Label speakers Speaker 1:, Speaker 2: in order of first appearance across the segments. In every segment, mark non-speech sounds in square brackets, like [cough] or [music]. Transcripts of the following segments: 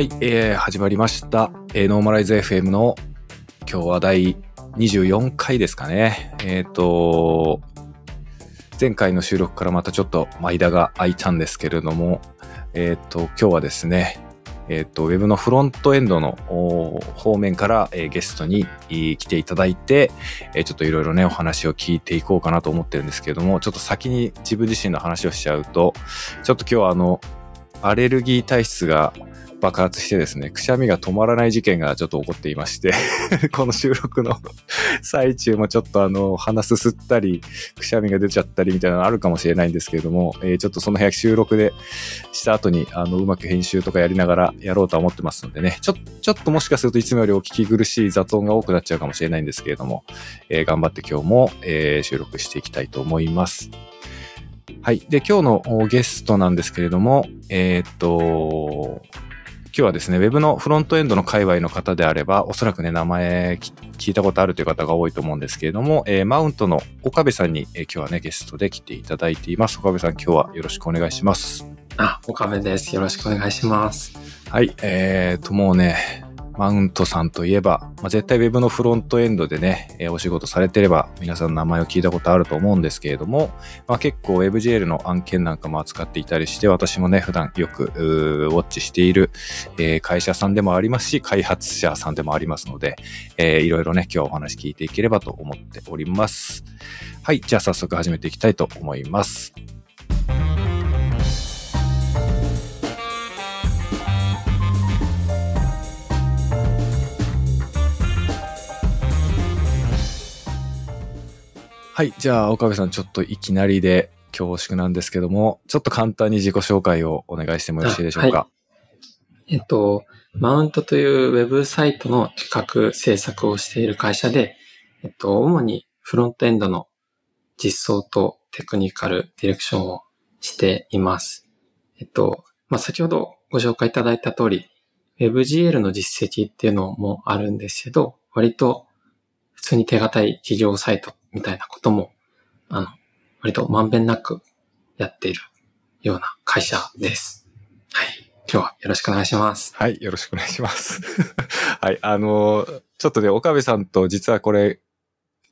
Speaker 1: はい、えー、始まりました。えー、ノーマライズ FM の今日は第24回ですかね。えっ、と、前回の収録からまたちょっと間が空いたんですけれども、えっ、と、今日はですね、えっ、と、ウェブのフロントエンドの方面から、えーゲストに来ていただいて、えーちょっといろいろね、お話を聞いていこうかなと思ってるんですけれども、ちょっと先に自分自身の話をしちゃうと、ちょっと今日はあの、アレルギー体質が爆発してですね、くしゃみが止まらない事件がちょっと起こっていまして、[laughs] この収録の最中もちょっとあの、鼻すすったり、くしゃみが出ちゃったりみたいなのあるかもしれないんですけれども、えーちょっとその辺収録でした後に、あの、うまく編集とかやりながらやろうとは思ってますのでね、ちょ、ちょっともしかするといつもよりお聞き苦しい雑音が多くなっちゃうかもしれないんですけれども、えー頑張って今日も、えー収録していきたいと思います。はい。で、今日のゲストなんですけれども、えーっと、今日はですね、ウェブのフロントエンドの界隈の方であれば、おそらくね、名前き聞いたことあるという方が多いと思うんですけれども、えーマウントの岡部さんに、えー今日はね、ゲストで来ていただいています。岡部さん、今日はよろしくお願いします。
Speaker 2: あ、岡部です。よろしくお願いします。
Speaker 1: はい、えーと、もうね、マウントさんといえば、まあ、絶対ウェブのフロントエンドでね、えお仕事されてれば、皆さんの名前を聞いたことあると思うんですけれども、まあ、結構 WebGL の案件なんかも扱っていたりして、私もね、普段よくウォッチしている、え会社さんでもありますし、開発者さんでもありますので、えーいろいろね、今日お話聞いていければと思っております。はい、じゃあ早速始めていきたいと思います。はい。じゃあ、岡部さん、ちょっといきなりで恐縮なんですけども、ちょっと簡単に自己紹介をお願いしてもよろしいでしょうか？
Speaker 2: あえっと、マウントというウェブサイトの企画制作をしている会社で、えっと、主にフロントエンドの実装とテクニカルディレクションをしています。えっと、まあ、先ほどご紹介いただいた通り、WebGL の実績っていうのもあるんですけど、割と普通に手堅い企業サイトみたいなことも、あの、割とまんべんなくやっているような会社です。はい。今日はよろしくお願いします。
Speaker 1: はい。よろしくお願いします。[laughs] はい。あの、ちょっとね、岡部さんと実はこれ、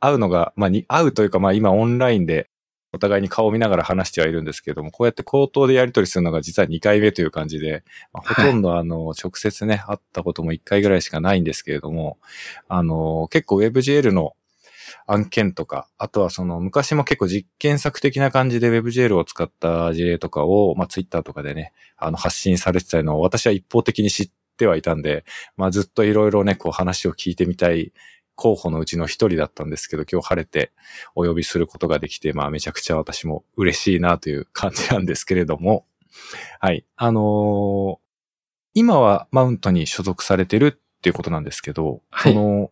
Speaker 1: 会うのが、まあ、に、会うというか、まあ、今オンラインで、お互いに顔を見ながら話してはいるんですけれども、こうやって口頭でやり取りするのが実は2回目という感じで、まあほとんどあの、直接ね、会ったことも1回ぐらいしかないんですけれども、あの、結構 WebGL の案件とか、あとはその昔も結構実験作的な感じで WebGL を使った事例とかを、まあ Twitter とかでね、あの発信されてたのを私は一方的に知ってはいたんで、まあずっといろいろね、こう話を聞いてみたい候補のうちの一人だったんですけど、今日晴れてお呼びすることができて、まあめちゃくちゃ私も嬉しいなという感じなんですけれども、はい。あのー今はマウントに所属されてるっていうことなんですけど、
Speaker 2: はい
Speaker 1: その、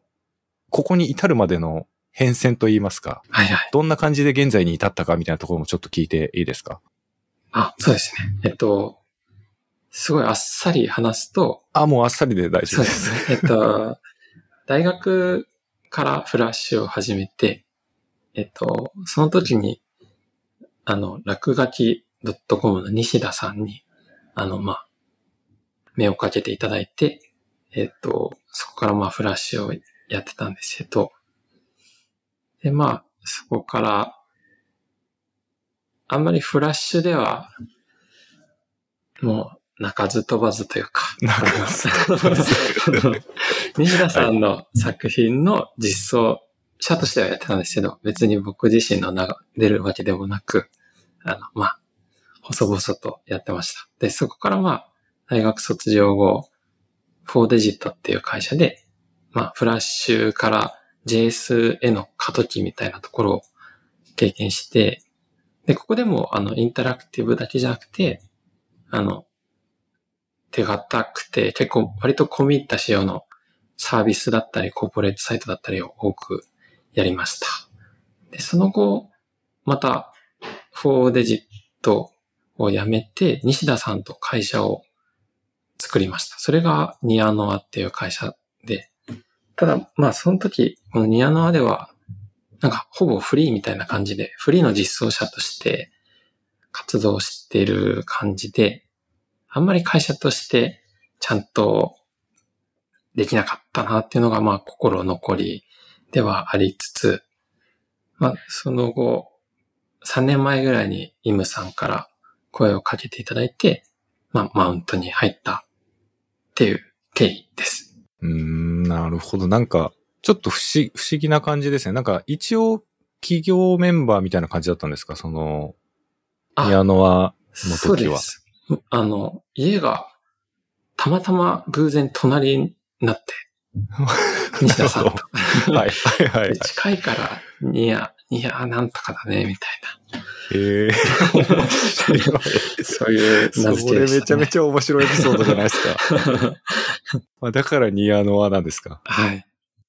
Speaker 1: ここに至るまでの変遷といいますか、
Speaker 2: はいはい。
Speaker 1: どんな感じで現在に至ったかみたいなところもちょっと聞いていいですか？
Speaker 2: あ、そうですね。えっと、すごいあっさり話すと、
Speaker 1: あ、もうあっさりで大丈夫で。
Speaker 2: そうですすね。えっと、[laughs] 大学からフラッシュを始めて、えっと、その時に、あの、落書き .com の西田さんに、あの、まあ、目をかけていただいて、えっと、そこからまあフラッシュをやってたんですけど、で、まあ、そこから、あんまりフラッシュでは、もう、鳴かず飛ばずというか、
Speaker 1: 鳴かず飛ばず [laughs]
Speaker 2: 西田さんの作品の実装者としてはやってたんですけど、別に僕自身の名が出るわけでもなく、あの、まあ、細々とやってました。で、そこからまあ、大学卒業後、4デジットっていう会社で、まあ、フラッシュから JS への過渡期みたいなところを経験して、で、ここでも、あの、インタラクティブだけじゃなくて、あの、手堅くて、結構割と込み入った仕様のサービスだったり、コーポレートサイトだったりを多くやりました。で、その後、また、4デジットを辞めて、西田さんと会社を作りました。それがニアノアっていう会社で、ただ、まあその時、このニアノアでは、なんかほぼフリーみたいな感じで、フリーの実装者として活動してる感じで、あんまり会社としてちゃんとできなかったなっていうのが、まあ、心残りではありつつ、まあ、その後、3年前ぐらいにイムさんから声をかけていただいて、まあ、マウントに入ったっていう経緯です。
Speaker 1: うん、なるほど。なんか、ちょっと不思不思議な感じですね。なんか、一応、企業メンバーみたいな感じだったんですか？その、
Speaker 2: あ
Speaker 1: ピアノは、の
Speaker 2: そう
Speaker 1: 時は
Speaker 2: です。あの、家がたまたま偶然隣になって、[laughs] 西田さんと。
Speaker 1: はい、はい、はい
Speaker 2: で。近いから、ニヤ、ニヤなんとかだね、みたい
Speaker 1: へえ。
Speaker 2: な。[laughs] そういう名付
Speaker 1: それ。めちゃめちゃ面白いエピソードじゃないですか。
Speaker 2: ゃ。[laughs]
Speaker 1: まあ、だからニアノアなんですか？
Speaker 2: はい。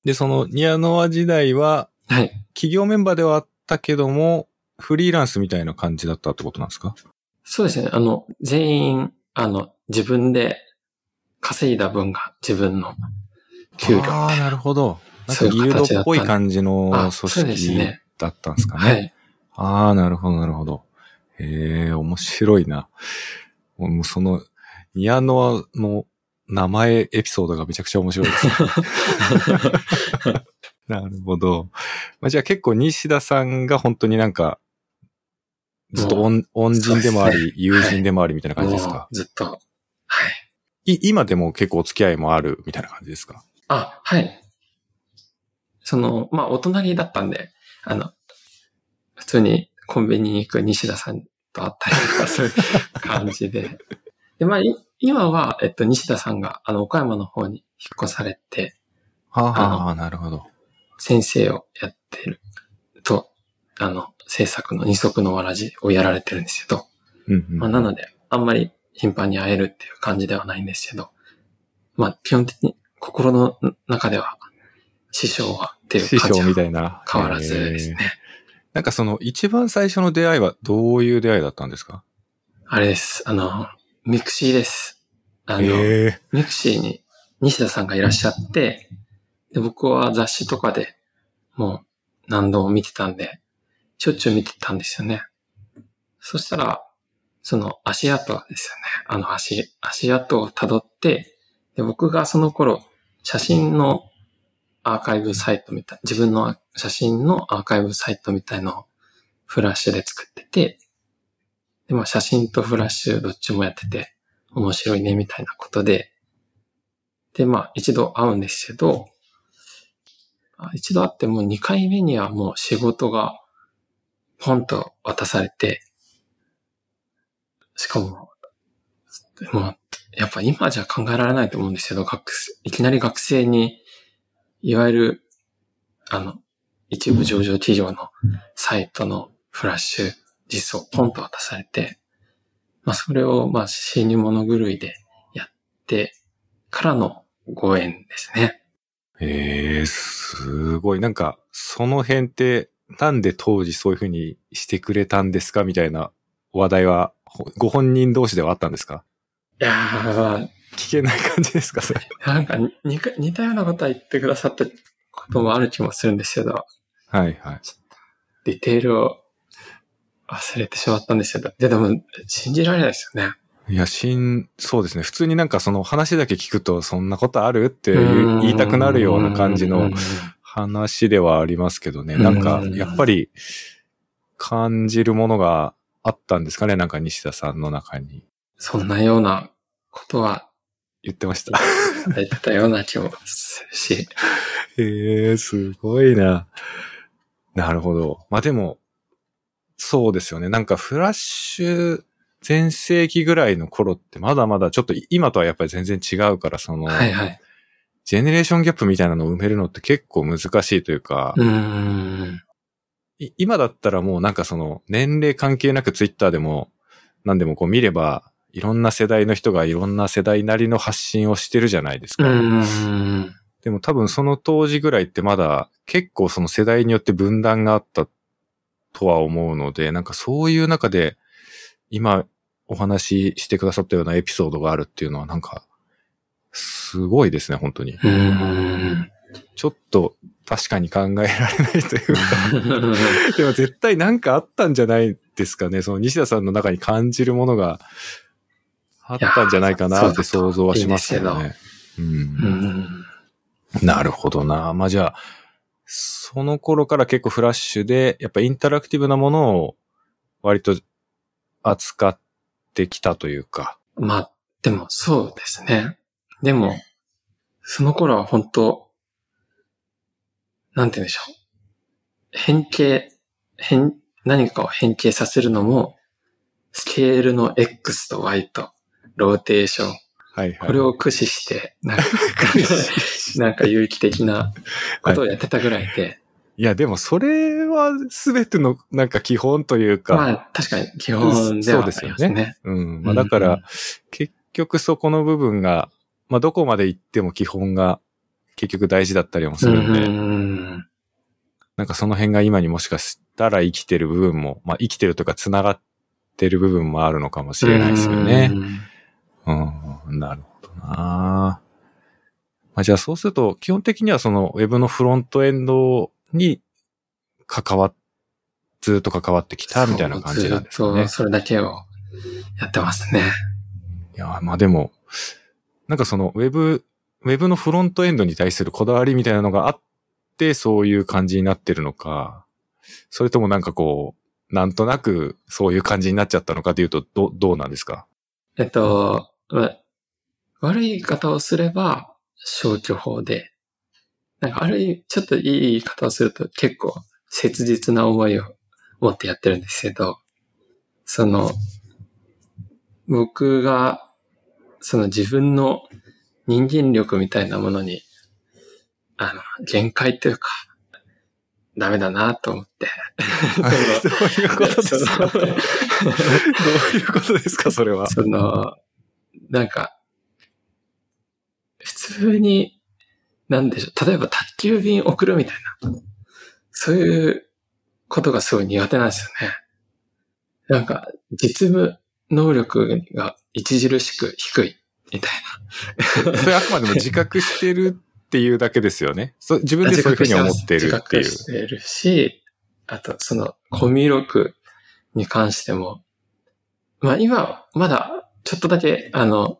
Speaker 1: で、そのニアノア時代は、
Speaker 2: はい。
Speaker 1: 企業メンバーではあったけども、フリーランスみたいな感じだったってことなんですか？
Speaker 2: そうですね。あの、全員、あの、自分で稼いだ分が自分の給料。
Speaker 1: ああ、なるほど。なんかギルド
Speaker 2: っ
Speaker 1: ぽい感じの組織
Speaker 2: ね
Speaker 1: だったんですかね？
Speaker 2: はい。
Speaker 1: ああ、なるほど、なるほど。へえ、面白いな。もうその、ニアノアの名前エピソードがめちゃくちゃ面白いです。[laughs] なるほど。まあ、じゃあ結構西田さんが本当になんか、ずっと恩恩人でもあり、友人でもありみたいな感じです
Speaker 2: も
Speaker 1: か
Speaker 2: うずっと。はい。
Speaker 1: い今でも結構お付き合いもあるみたいな感じですか？
Speaker 2: あ、はい。その、まあ、お隣だったんで、あの、普通にコンビニに行く西田さんと会ったりとか、そういう感じで。で、まあ、い今は、えっと、西田さんが、あの、岡山の方に引っ越されて、
Speaker 1: ああ、なるほど。
Speaker 2: 先生をやってると、あの、制作の二足のわらじをやられてるんですけど、
Speaker 1: うんうん
Speaker 2: まあ、なので、あんまり頻繁に会えるっていう感じではないんですけど、まあ、基本的に心の中では、師匠はっていう
Speaker 1: 師匠
Speaker 2: 感じは
Speaker 1: みたいな。
Speaker 2: 変わらずですね。
Speaker 1: なんかその一番最初の出会いはどういう出会いだったんですか？
Speaker 2: あれです。あの、 mixi です。あの、
Speaker 1: へえ。
Speaker 2: ミクシーに西田さんがいらっしゃって、で、僕は雑誌とかでもう何度も見てたんで、しょっちゅう見てたんですよね。そしたら、その足跡ですよね。あの足、足跡を辿って、で、僕がその頃、写真のアーカイブサイトみたい、自分の写真のアーカイブサイトみたいのをフラッシュで作ってて、で、まあ写真とフラッシュどっちもやってて、面白いね、みたいなことで、で、まあ一度会うんですけど、一度会ってもう2回目にはもう仕事がポンと渡されて、しかも、まあ、やっぱ今じゃ考えられないと思うんですけど、学生いきなり学生に、いわゆる、あの、一部上場企業のサイトのフラッシュ実装をポンと渡されて、まあそれをまあ死に物狂いでやってからのご縁ですね。
Speaker 1: へえ、すごい。なんか、その辺って、なんで当時そういうふうにしてくれたんですかみたいな話題は、ほご本人同士ではあったんですか？
Speaker 2: いやー、
Speaker 1: 聞けない感じですかそれ。
Speaker 2: なんか似か似たようなことは言ってくださったこともある気もするんですけど、
Speaker 1: はいはい。
Speaker 2: ディテールを忘れてしまったんですけど、ででも信じられないですよね。
Speaker 1: いや、しん、そうですね。普通になんかその話だけ聞くと、そんなことある？って言いたくなるような感じの
Speaker 2: うん
Speaker 1: 話ではありますけどね。なんか、やっぱり感じるものがあったんですかね？なんか西田さんの中に
Speaker 2: そんなようなことは
Speaker 1: 言ってました。
Speaker 2: 言ってたような気もするし、
Speaker 1: へ [laughs] え、すごいな。なるほど。まあでも、そうですよね。なんかフラッシュ全盛期ぐらいの頃ってまだまだちょっと今とはやっぱり全然違うから、その、
Speaker 2: はいはい。
Speaker 1: ジェネレーションギャップみたいなのを埋めるのって結構難しいというか、
Speaker 2: うーん。
Speaker 1: い今だったらもうなんかその年齢関係なくツイッターでも何でもこう見れば、いろんな世代の人がいろんな世代なりの発信をしてるじゃないです
Speaker 2: う
Speaker 1: か。でも多分その当時ぐらいってまだ結構その世代によって分断があったとは思うので、なんかそういう中で今お話ししてくださったようなエピソードがあるっていうのはなんかすごいですね、本当に。ちょっと確かに考えられないというか。[laughs] でも絶対なんかあったんじゃないですかね。その西田さんの中に感じるものがあったんじゃないかなって想像はしますけど
Speaker 2: いや
Speaker 1: ね。う。
Speaker 2: うんん。
Speaker 1: なるほどな。まあじゃあ、その頃から結構フラッシュで、やっぱインタラクティブなものを割と扱ってきたというか。
Speaker 2: まあ、でもそうですね。でも、その頃は本当なんて言うんでしょう。変形、変、何かを変形させるのも、スケールの X と Y とローテーション。
Speaker 1: はいはい。
Speaker 2: これを駆使して、なんか、[laughs] なんか有機的なことをやってたぐらいで、
Speaker 1: いや、でもそれは全てのなんか基本というか、
Speaker 2: まあ確かに基本ではあります
Speaker 1: そうですよ
Speaker 2: ね。
Speaker 1: うん。まあだから、
Speaker 2: うん
Speaker 1: 結局そこの部分が、まあどこまで行っても基本が結局大事だったりもするんで、
Speaker 2: うん
Speaker 1: なんかその辺が今にもしかしたら生きてる部分も、まあ生きてるとか繋がってる部分もあるのかもしれないですよね。
Speaker 2: うん
Speaker 1: うん、なるほどなまあじゃあそうすると、基本的にはその Web のフロントエンドに関わっ、ずっと関わってきたみたいな感じなんですかね
Speaker 2: そう。それだけをやってますね。
Speaker 1: いや、まあでも、なんかその Web、Web のフロントエンドに対するこだわりみたいなのがあって、そういう感じになってるのか、それともなんかこう、なんとなくそういう感じになっちゃったのかというと、ど、どうなんですか？
Speaker 2: えっと、ま悪い言い方をすれば消去法で、なんかある意味、ちょっといい言い方をすると結構切実な思いを持ってやってるんですけど、その、僕が、その自分の人間力みたいなものに、あの、限界というか、ダメだなと思って。
Speaker 1: そういうことですか [laughs] どういうことですかそれは。
Speaker 2: その、なんか、普通に、なんでしょう、例えば宅急便送るみたいな、そういうことがすごい苦手なんですよね。なんか、実務能力が著しく低い、みたい [laughs]
Speaker 1: それあくまでも自覚してるっていうだけですよね。そ自分
Speaker 2: な。
Speaker 1: でそういうふうに思ってる
Speaker 2: 自
Speaker 1: っていう
Speaker 2: 覚。してるし、あと、その、コミュ力に関しても、まあ今、まだ、ちょっとだけ、あの、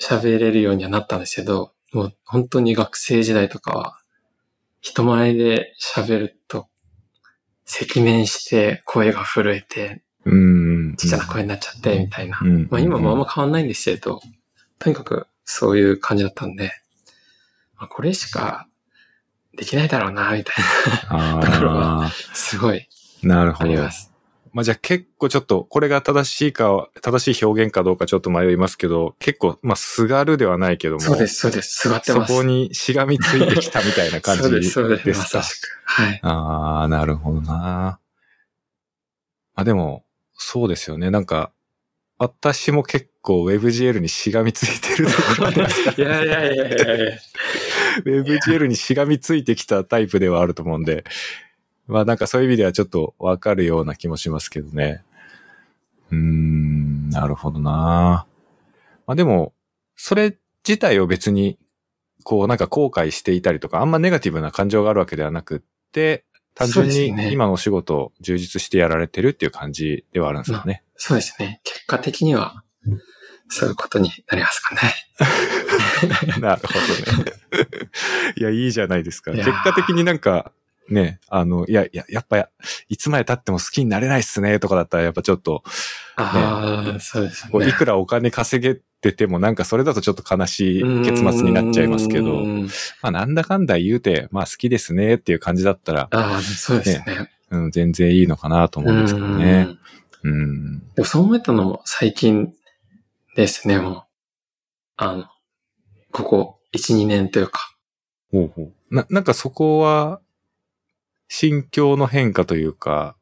Speaker 2: 喋れるようにはなったんですけど、もう本当に学生時代とかは、人前で喋ると、赤面して声が震えて、
Speaker 1: うん。
Speaker 2: ちっちゃな声になっちゃって、みたいな。
Speaker 1: うん。
Speaker 2: まあ今もあんま変わんないんですけど、とにかくそういう感じだったんで、まあ、これしかできないだろうな、みたい
Speaker 1: あ [laughs]
Speaker 2: ところ
Speaker 1: あ
Speaker 2: な、すごい
Speaker 1: ー、なるほど。
Speaker 2: あります。
Speaker 1: まあじゃあ結構ちょっと、これが正しいかは、正しい表現かどうかちょっと迷いますけど、結構、まあ、すがるではないけども、
Speaker 2: そうです、そうです。座ってます。
Speaker 1: そこにしがみついてきたみたいな感じ
Speaker 2: そうです、そうです。まさしく。はい。
Speaker 1: ああ、なるほどな。あ、でも、そうですよね。なんか、私も結構 WebGL にしがみついてるところありますか？[laughs]
Speaker 2: いやいやいやいやいや [laughs]
Speaker 1: WebGL にしがみついてきたタイプではあると思うんで、まあなんかそういう意味ではちょっとわかるような気もしますけどね。うーん、なるほどな。まあでも、それ自体を別に、こうなんか後悔していたりとか、あんまネガティブな感情があるわけではなくって、単純に今のお仕事を充実してやられてるっていう感じではあるんですかね。
Speaker 2: そうですね。結果的には、そういうことになりますかね。[laughs]
Speaker 1: なるほどね。[laughs] いや、いいじゃないですか。結果的になんか、ね、あの、いや、いや、やっぱ、いつまで経っても好きになれないっすね、とかだったら、やっぱちょっと、
Speaker 2: ああ、そうです
Speaker 1: こうい
Speaker 2: ね。
Speaker 1: くらお金稼げてても、なんかそれだとちょっと悲しい結末になっちゃいますけど、まあなんだかんだ言うて、まあ好きですねっていう感じだったら、
Speaker 2: ああ、そうですね。
Speaker 1: うん、全然いいのかなと思うんですけどね
Speaker 2: う。ん
Speaker 1: うん。
Speaker 2: でもそう思えたのも最近ですね、もう。あの、ここ1、2年というか。
Speaker 1: ほうほう。な、なんかそこは、心境の変化というか、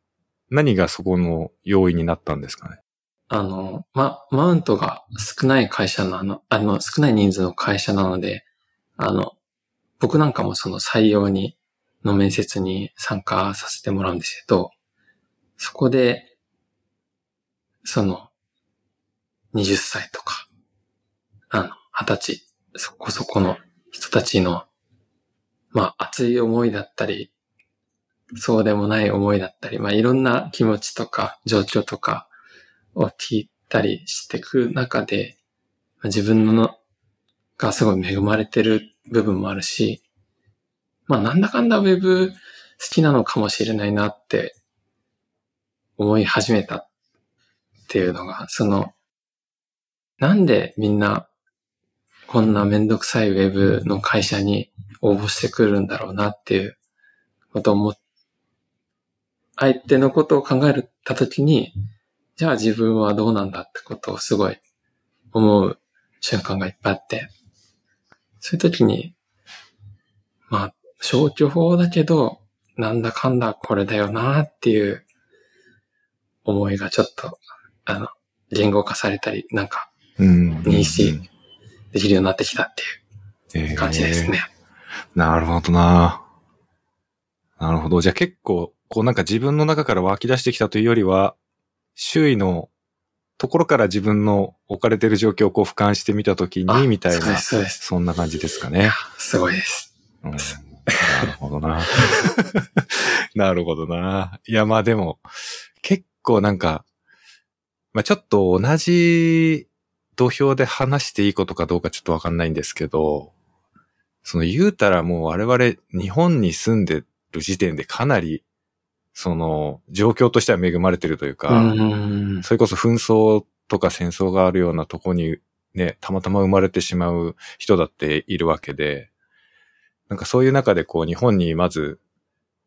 Speaker 1: 何がそこの要因になったんですかね？
Speaker 2: あの、ま、マウントが少ない会社なの、あの、少ない人数の会社なので、あの、僕なんかもその採用に、の面接に参加させてもらうんですけど、そこで、その、20歳とか、あの、20歳、そこそこの人たちの、まあ、熱い思いだったり、そうでもない思いだったり、まあ、いろんな気持ちとか、状況とかを聞いたりしていく中で、自分のがすごい恵まれてる部分もあるし、まあなんだかんだウェブ好きなのかもしれないなって思い始めたっていうのが、その、なんでみんなこんなめんどくさいウェブの会社に応募してくるんだろうなっていうことを思っ相手のことを考えたときに、じゃあ自分はどうなんだってことをすごい思う瞬間がいっぱいあって、そういう時に、まあ、消去法だけど、なんだかんだこれだよなっていう思いがちょっと、あの、言語化されたり、なんか、認識できるようになってきたっていう感じですね。
Speaker 1: えー、なるほどななるほど。じゃあ結構、こうなんか自分の中から湧き出してきたというよりは、周囲のところから自分の置かれてる状況をこう俯瞰してみたときに、みたいな、そんな感じですかね。
Speaker 2: すごいです。うん、な
Speaker 1: るほどな。[laughs] なるほどな。いや、まあでも、結構なんか、まあちょっと同じ土俵で話していいことかどうかちょっとわかんないんですけど、その言うたらもう我々日本に住んでる時点でかなりその、状況としては恵まれてるというか、うそれこそ紛争とか戦争があるようなとこにね、たまたま生まれてしまう人だっているわけで、なんかそういう中でこう日本にまず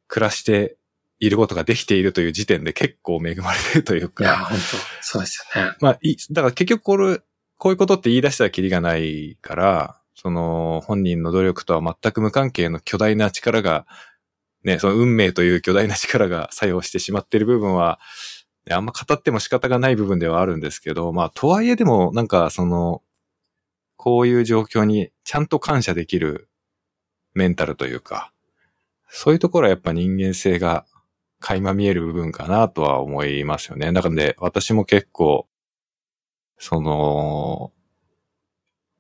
Speaker 1: 暮らしていることができているという時点で結構恵まれてるというか。
Speaker 2: いや、本当そうですよね。
Speaker 1: まあ、い、だから結局これ、こういうことって言い出したらキリがないから、その本人の努力とは全く無関係の巨大な力がね、その運命という巨大な力が作用してしまっている部分は、あんま語っても仕方がない部分ではあるんですけど、まあ、とはいえでも、なんか、その、こういう状況にちゃんと感謝できるメンタルというか、そういうところはやっぱ人間性が垣間見える部分かなとは思いますよね。だからで、私も結構、その、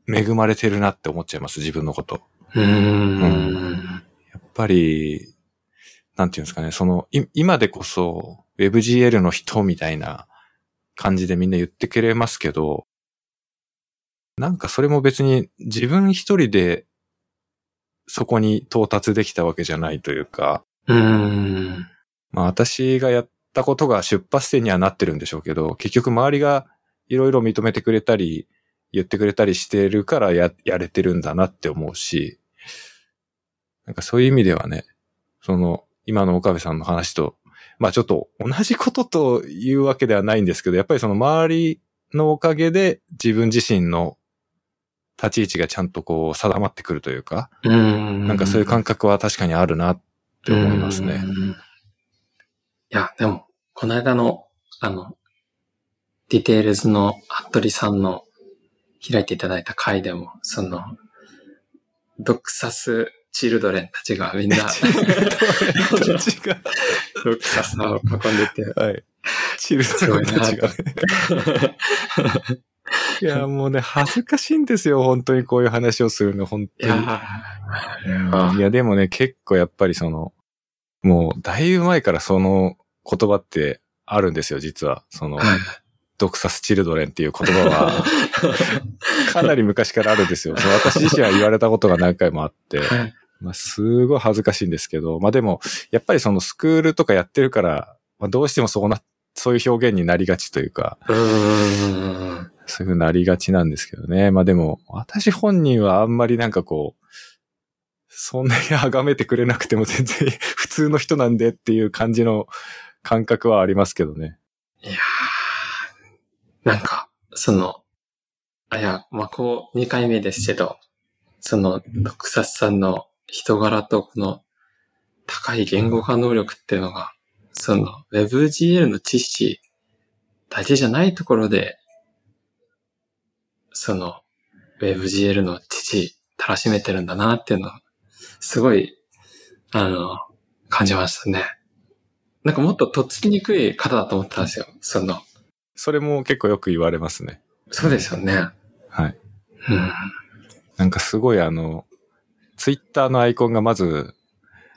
Speaker 1: 恵まれてるなって思っちゃいます、自分のこと。
Speaker 2: うんうん、
Speaker 1: やっぱり、なんていうんですかね、その、今でこそ WebGL の人みたいな感じでみんな言ってくれますけど、なんかそれも別に自分一人でそこに到達できたわけじゃないというか、
Speaker 2: うん。
Speaker 1: まあ私がやったことが出発点にはなってるんでしょうけど、結局周りがいろいろ認めてくれたり、言ってくれたりしてるからや、やれてるんだなって思うし、なんかそういう意味ではね、その、今の岡部さんの話と、まあちょっと同じことというわけではないんですけど、やっぱりその周りのおかげで自分自身の立ち位置がちゃんとこう定まってくるというか、
Speaker 2: うん。
Speaker 1: なんかそういう感覚は確かにあるなって思いますね。
Speaker 2: いや、でも、この間の、あの、ディテールズの服部さんの開いていただいた会でも、その、ドクサスチルドレンたちがみんな、チルドレンたちが、ドクサスを囲んでて、
Speaker 1: はい。チルドレンたちが、ね。いや、もうね、恥ずかしいんですよ、本当にこういう話をするの、本当に。いや、いやでもね、結構やっぱりその、もう、だいぶ前からその言葉ってあるんですよ、実は。その、ドクサスチルドレンっていう言葉は、[laughs] かなり昔からあるんですよ。私自身は言われたことが何回もあって、まあ、すごい恥ずかしいんですけど、まあでも、やっぱりそのスクールとかやってるから、まあ、どうしてもそうな、そういう表現になりがちというか、
Speaker 2: うそう
Speaker 1: いうふうになりがちなんですけどね。まあでも、私本人はあんまりなんかこう、そんなに崇めてくれなくても全然 [laughs] 普通の人なんでっていう感じの感覚はありますけどね。
Speaker 2: いやー、なんか、その、あ、いや、まあ、こう、2回目ですけど、その、クサスさんの人柄とこの高い言語化能力っていうのが、その WebGL の知識だけじゃないところで、その WebGL の知たらしめてるんだなっていうのは、すごい、あの、感じましたね。なんかもっととっつきにくい方だと思ったんですよ、その。
Speaker 1: それも結構よく言われますね。
Speaker 2: そうですよね。
Speaker 1: はい。
Speaker 2: うん。
Speaker 1: なんかすごいあの、ツイッターのアイコンがまず、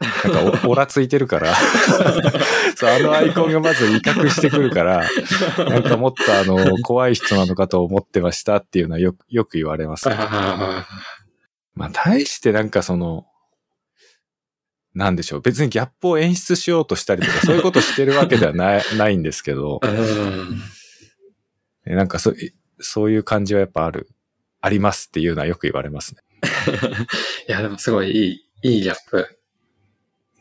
Speaker 1: なんかお、[laughs] オラついてるから、[laughs] そう、あのアイコンがまず威嚇してくるから、なんかもっとあの、怖い人なのかと思ってましたっていうのはよく、よく言われます。
Speaker 2: あ
Speaker 1: まあ、対してなんかその、なんでしょう。別にギャップを演出しようとしたりとか、そういうことしてるわけではない、[laughs] ないんですけど、なんかそそういう感じはやっぱある、ありますっていうのはよく言われますね。
Speaker 2: いや、でもすごいいい、いいギャップ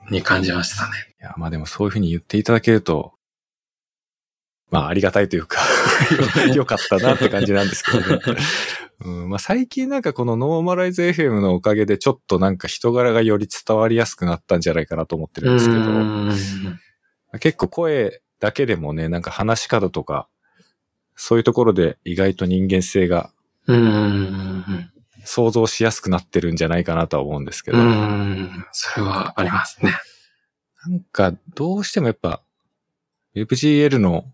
Speaker 2: に感じましたね。
Speaker 1: いや、まあでもそういうふうに言っていただけると、まあありがたいというか、[laughs] よかったなって感じなんですけどね。[laughs] うん、まあ最近なんかこのノーマライズ FM のおかげでちょっとなんか人柄がより伝わりやすくなったんじゃないかなと思ってるんですけど、
Speaker 2: うん
Speaker 1: 結構声だけでもね、なんか話し方とか、そういうところで意外と人間性が
Speaker 2: うん。
Speaker 1: 想像しやすくなってるんじゃないかなとは思うんですけど、
Speaker 2: うん。それはありますね。
Speaker 1: なんかどうしてもやっぱ WebGL の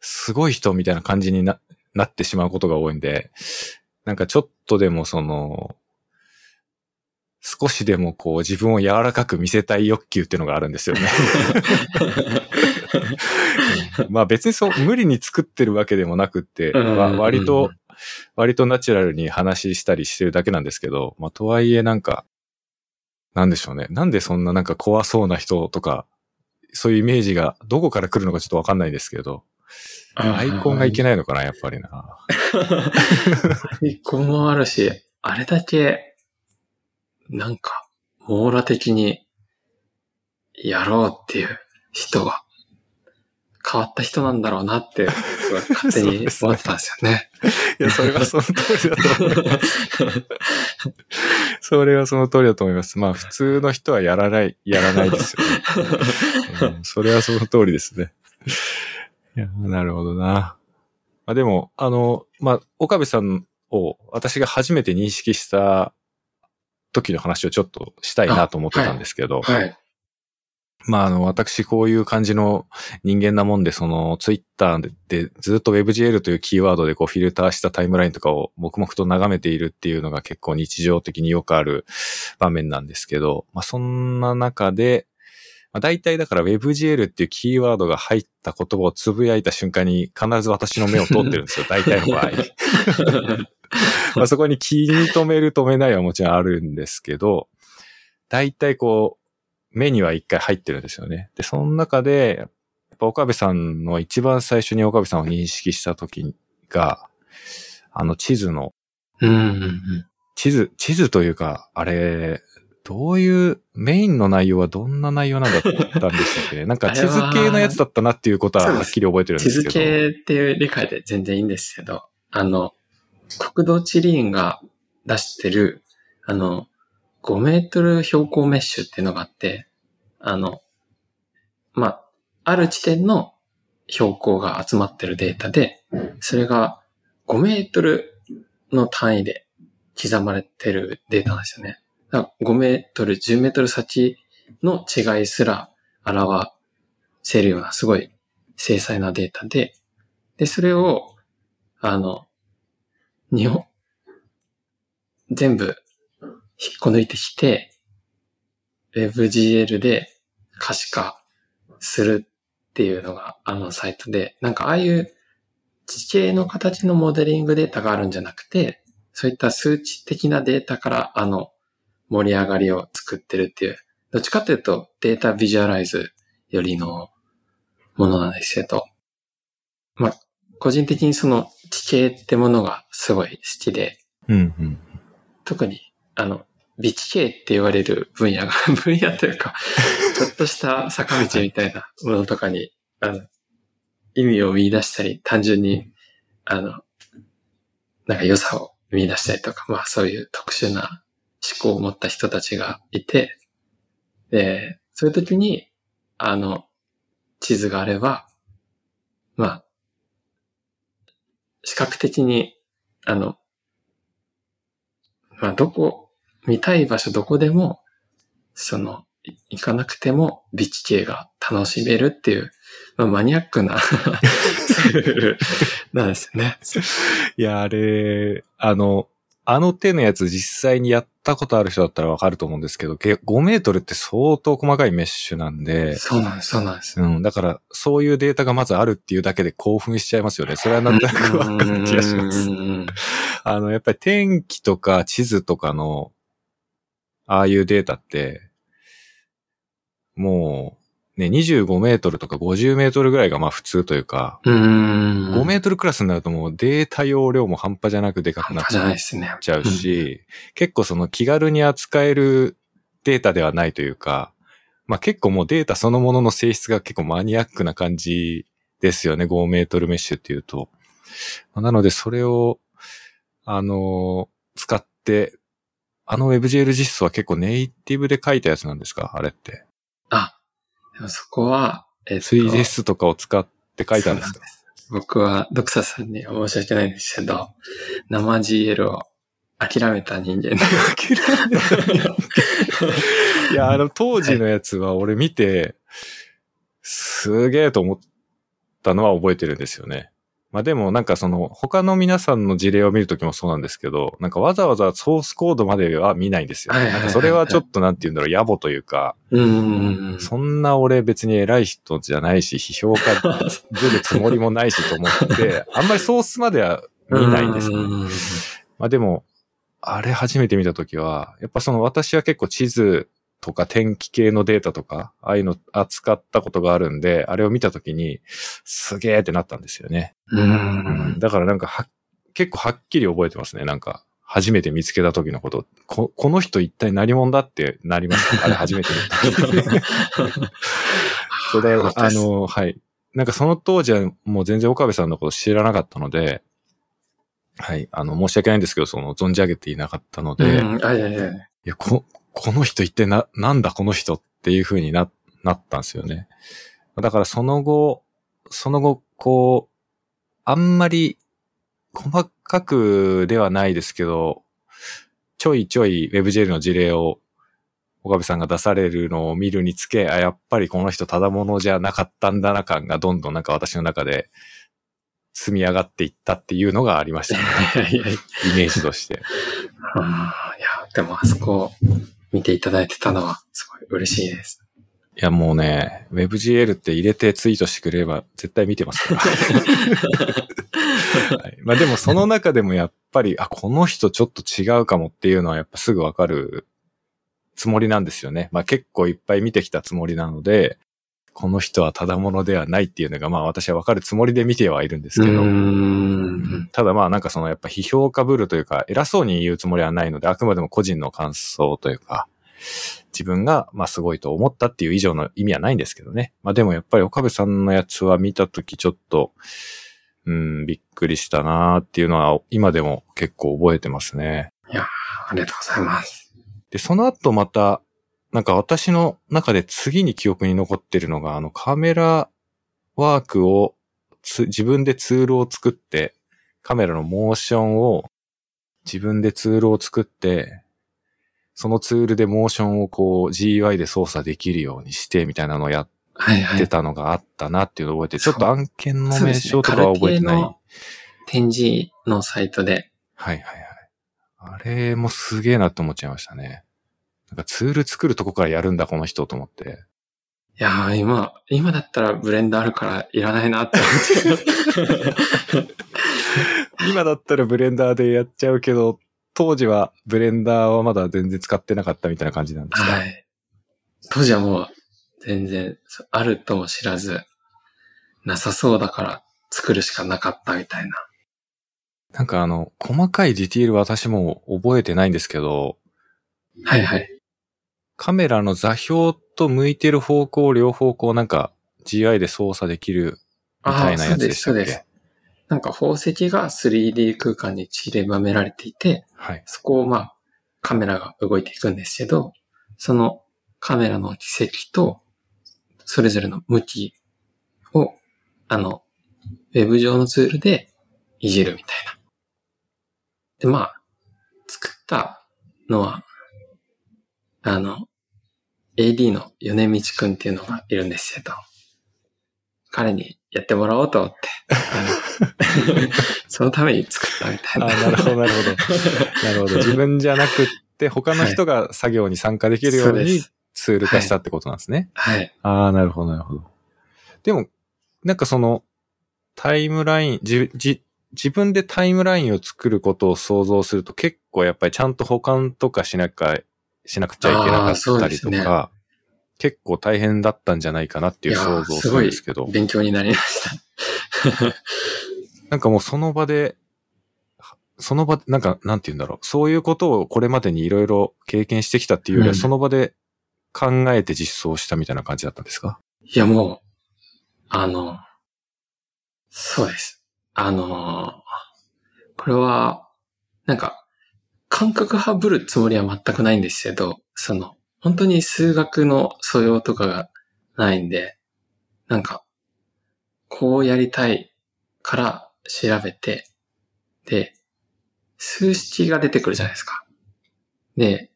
Speaker 1: すごい人みたいな感じにななってしまうことが多いんで、なんかちょっとでもその、少しでもこう自分を柔らかく見せたい欲求っていうのがあるんですよね。[laughs] まあ別にそう、無理に作ってるわけでもなくって、割と、割とナチュラルに話したりしてるだけなんですけど、まあとはいえなんか、なんでしょうね。なんでそんななんか怖そうな人とか、そういうイメージがどこから来るのかちょっとわかんないですけど、アイコンがいけないのかな、やっぱりな。
Speaker 2: アイコンもあるし、あれだけ、なんか、網羅的にやろうっていう人が変わった人なんだろうなって、[laughs] 勝手に思ってたんですよね。
Speaker 1: いや、それはその通りだと思います。それはその通りだと思います。まあ普通の人はやらない、やらないですよね。[laughs] うんそれはその通りですね。いや、なるほどな。まあでも、あの、まあ、岡部さんを私が初めて認識した時の話をちょっとしたいなと思ってたんですけど、
Speaker 2: はい。
Speaker 1: まあ、あの、私、こういう感じの人間なもんで、その、ツイッターでずっと WebGL というキーワードでこうフィルターしたタイムラインとかを黙々と眺めているっていうのが結構日常的によくある場面なんですけど、まあ、そんな中で、まあ、大体だから WebGL っていうキーワードが入った言葉をつぶやいた瞬間に必ず私の目を通ってるんですよ。[laughs] 大体の場合。[laughs] まあそこに気に留める留めないはもちろんあるんですけど、大体こう、目には一回入ってるんですよね。で、その中で、やっぱ岡部さんの一番最初に岡部さんを認識した時が、あの地図の、
Speaker 2: うんうんうん。
Speaker 1: 地図、地図というか、あれ、どういう、メインの内容はどんな内容なんだったんでしたっけね。[laughs] なんか地図系のやつだったなっていうことははっきり覚えてるん
Speaker 2: 地
Speaker 1: ですけど。
Speaker 2: 図系っていう理解で全然いいんですけど、あの、国土地理院が出してる、あの、5メートル標高メッシュっていうのがあって、あの、まあ、ある地点の標高が集まってるデータで、それが5メートルの単位で刻まれてるデータなんですよね。だから5メートル、10メートル先の違いすら表せるようなすごい精細なデータで、で、それを、あの、日本、全部引っこ抜いてきて、WebGL で可視化するっていうのがあのサイトで、なんかああいう地形の形のモデリングデータがあるんじゃなくて、そういった数値的なデータからあの盛り上がりを作ってるっていう、どっちかというとデータビジュアライズよりのものなんですけど、まあ、個人的にその地形ってものがすごい好きで、
Speaker 1: うんうん。
Speaker 2: 特にあの、美地形って言われる分野が、[laughs] 分野というか、[laughs] ちょっとした坂道みたいなものとかに、あの、意味を見出したり、単純に、あの、なんか良さを見出したりとか、まあそういう特殊な思考を持った人たちがいて、で、そういう時に、あの、地図があれば、まあ、視覚的に、あの、まあ、どこ、見たい場所どこでも、その、い行かなくても美地形が楽しめるっていう、まあ、マニアックな [laughs] なんですよね。
Speaker 1: いや、あれ、あの、あの手のやつ実際にやったことある人だったらわかると思うんですけど、け5メートルって相当細かいメッシュなんで、
Speaker 2: そうなんです、そうなんです。
Speaker 1: うん、だからそういうデータがまずあるっていうだけで興奮しちゃいますよね。それはなんとなくわかる気がしますあの、やっぱり天気とか地図とかの、ああいうデータって、もう、ね、25メートルとか50メートルぐらいがまあ普通というか、
Speaker 2: うん。うん。
Speaker 1: 5メートルクラスになるともうデータ容量も半端じゃなくでかくなっ。ちゃうし、結構その気軽に扱えるデータではないというか、まあ結構もうデータそのものの性質が結構マニアックな感じですよね、5メートルメッシュっていうと。まあなのでそれを、あの使って、あの WebGL 実装は結構ネイティブで書いたやつなんですか？あれって。
Speaker 2: あ、でもそこは、えっと、
Speaker 1: 3DS とかを使って書いたんですか？
Speaker 2: 僕はドクサさんには申し訳ないんですけど、生 GL を諦めた人間で。[laughs]
Speaker 1: いや、あの当時のやつは俺見て、すげえと思ったのは覚えてるんですよね。まあでもなんかその他の皆さんの事例を見るときもそうなんですけど、なんかわざわざソースコードまでは見ないんですよ。
Speaker 2: はいはいはいはい
Speaker 1: なんかそれはちょっとなんて言うんだろう、野暮というか。そんな俺別に偉い人じゃないし、批評家出るつもりもないしと思って、[laughs] あんまりソースまでは見ないんですよね。まあでも、あれ初めて見たときは、やっぱその私は結構地図とか天気系のデータとか、ああいうの扱ったことがあるんで、あれを見たときに、すげーってなったんですよね。
Speaker 2: うんうん
Speaker 1: だからなんかは、結構はっきり覚えてますね。なんか、初めて見つけた時のこと。ここの人一体何者だってなりました。[laughs] あれ初めて見た時。[laughs] そうだよ。あの、はい。なんかその当時はもう全然岡部さんのこと知らなかったので、はい。あの、申し訳ないんですけど、その、存じ上げていなかったので、い
Speaker 2: うん、あ、いやいやいや。
Speaker 1: や、こ、この人一体な、なんだこの人っていう風にな、なったんですよね。だからその後、その後、こう、あんまり細かくではないですけど、ちょいちょい WebGL の事例を岡部さんが出されるのを見るにつけ、あ、やっぱりこの人ただものじゃなかったんだな感がどんどんなんか私の中で積み上がっていったっていうのがありましたね。[laughs] イメージとして。[laughs]
Speaker 2: いや、でもあそこを見ていただいてたのはすごい嬉しいです。
Speaker 1: いやもうね、WebGL って入れてツイートしてくれれば絶対見てますから。[laughs] はい、まあでもその中でもやっぱり、あ、この人ちょっと違うかもっていうのはやっぱすぐわかるつもりなんですよね。まあ結構いっぱい見てきたつもりなので、この人はただものではないっていうのがまあ私はわかるつもりで見てはいるんですけど。ただまあなんかそのやっぱ批評家ぶるというか偉そうに言うつもりはないのであくまでも個人の感想というか自分がまあすごいと思ったっていう以上の意味はないんですけどね。まあでもやっぱり岡部さんのやつは見たときちょっとうん、びっくりしたなーっていうのは今でも結構覚えてますね。
Speaker 2: ありがとうございます。
Speaker 1: で、その後またなんか私の中で次に記憶に残ってるのがあのカメラワークをつ自分でツールを作ってカメラのモーションを自分でツールを作って、そのツールでモーションをこう GUI で操作できるようにしてみたいなのをやっ。てたのがあったなっていうのを覚えて、ちょっと案件の名称とかは覚えてない。
Speaker 2: 展示のサイトで、
Speaker 1: はいはいはい。あれもすげえなって思っちゃいましたね。ツール作るとこからやるんだこの人と思って。
Speaker 2: いやー今、今だったらブレンドあるからいらないなって思って。
Speaker 1: 今だったらブレンダーでやっちゃうけど、当時はブレンダーはまだ全然使ってなかったみたいな感じなんですか、
Speaker 2: はい。当時はもう全然あるとも知らず、なさそうだから作るしかなかったみたいな。
Speaker 1: なんかあの、細かいディティールは私も覚えてないんですけど、
Speaker 2: はいはい。
Speaker 1: カメラの座標と向いてる方向両方こうなんか GI で操作できるみたいなやつでしたっけ？
Speaker 2: そうです、そうです。なんか宝石が 3D 空間に散りばめられていて、
Speaker 1: はい。
Speaker 2: そこをまあカメラが動いていくんですけど、そのカメラの軌跡とそれぞれの向きをあの、ウェブ上のツールでいじるみたいな。で、まあ、作ったのは、あの、AD の米道くんっていうのがいるんですけど、彼にやってもらおうと思って、[laughs] そのために作ったみたいな。
Speaker 1: あなるほど、なるほど。[laughs] なるほど。自分じゃなくって、他の人が作業に参加できるようにツール化したってことなんですね。
Speaker 2: はい。
Speaker 1: ああ、なるほど、なるほど。でも、なんかその、タイムライン、じ、じ、自分でタイムラインを作ることを想像すると結構やっぱりちゃんと保管とかしなきゃ、しなくちゃいけなかったりとか、結構大変だったんじゃないかなっていう想像をするんですけど、
Speaker 2: 勉強になりました。
Speaker 1: なんかもうその場で、その場、なんか、なんて言うんだろう。そういうことをこれまでにいろいろ経験してきたっていうよりは、
Speaker 2: うん
Speaker 1: その場で考えて実装したみたいな感じだったんですか？
Speaker 2: いや、もう、あの、そうです。あの、これは、なんか、感覚派ぶるつもりは全くないんですけど、その、本当に数学の素養とかがないんで、なんか、こうやりたいから調べて、で、数式が出てくるじゃないですか。で、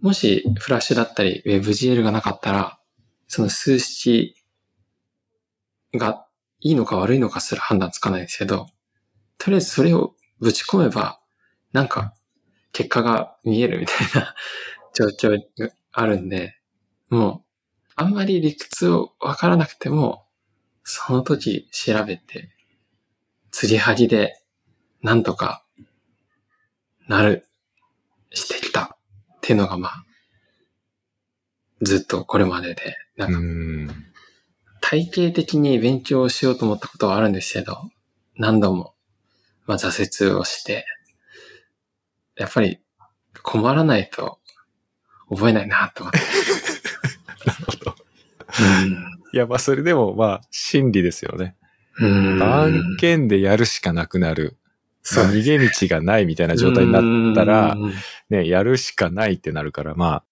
Speaker 2: もしフラッシュだったり WebGL がなかったら、その数式がいいのか悪いのかすら判断つかないんですけど、とりあえずそれをぶち込めば、なんか結果が見えるみたいな [laughs] 状況があるんで、もう、あんまり理屈をわからなくても、その時調べて、継ぎはぎでなんとかなる、してきたっていうのがまあ、ずっとこれまでで、なんか。体系的に勉強しようと思ったことはあるんですけど、何度も、まあ、挫折をして、やっぱり困らないと覚えないなと思って。[laughs]
Speaker 1: なるほど。いや、まあ、それでも、まあ、真理ですよね。
Speaker 2: うん。
Speaker 1: 案件でやるしかなくなる。
Speaker 2: そう
Speaker 1: まあ逃げ道がないみたいな状態になったら
Speaker 2: う、ん
Speaker 1: ね、やるしかないってなるから、まあ、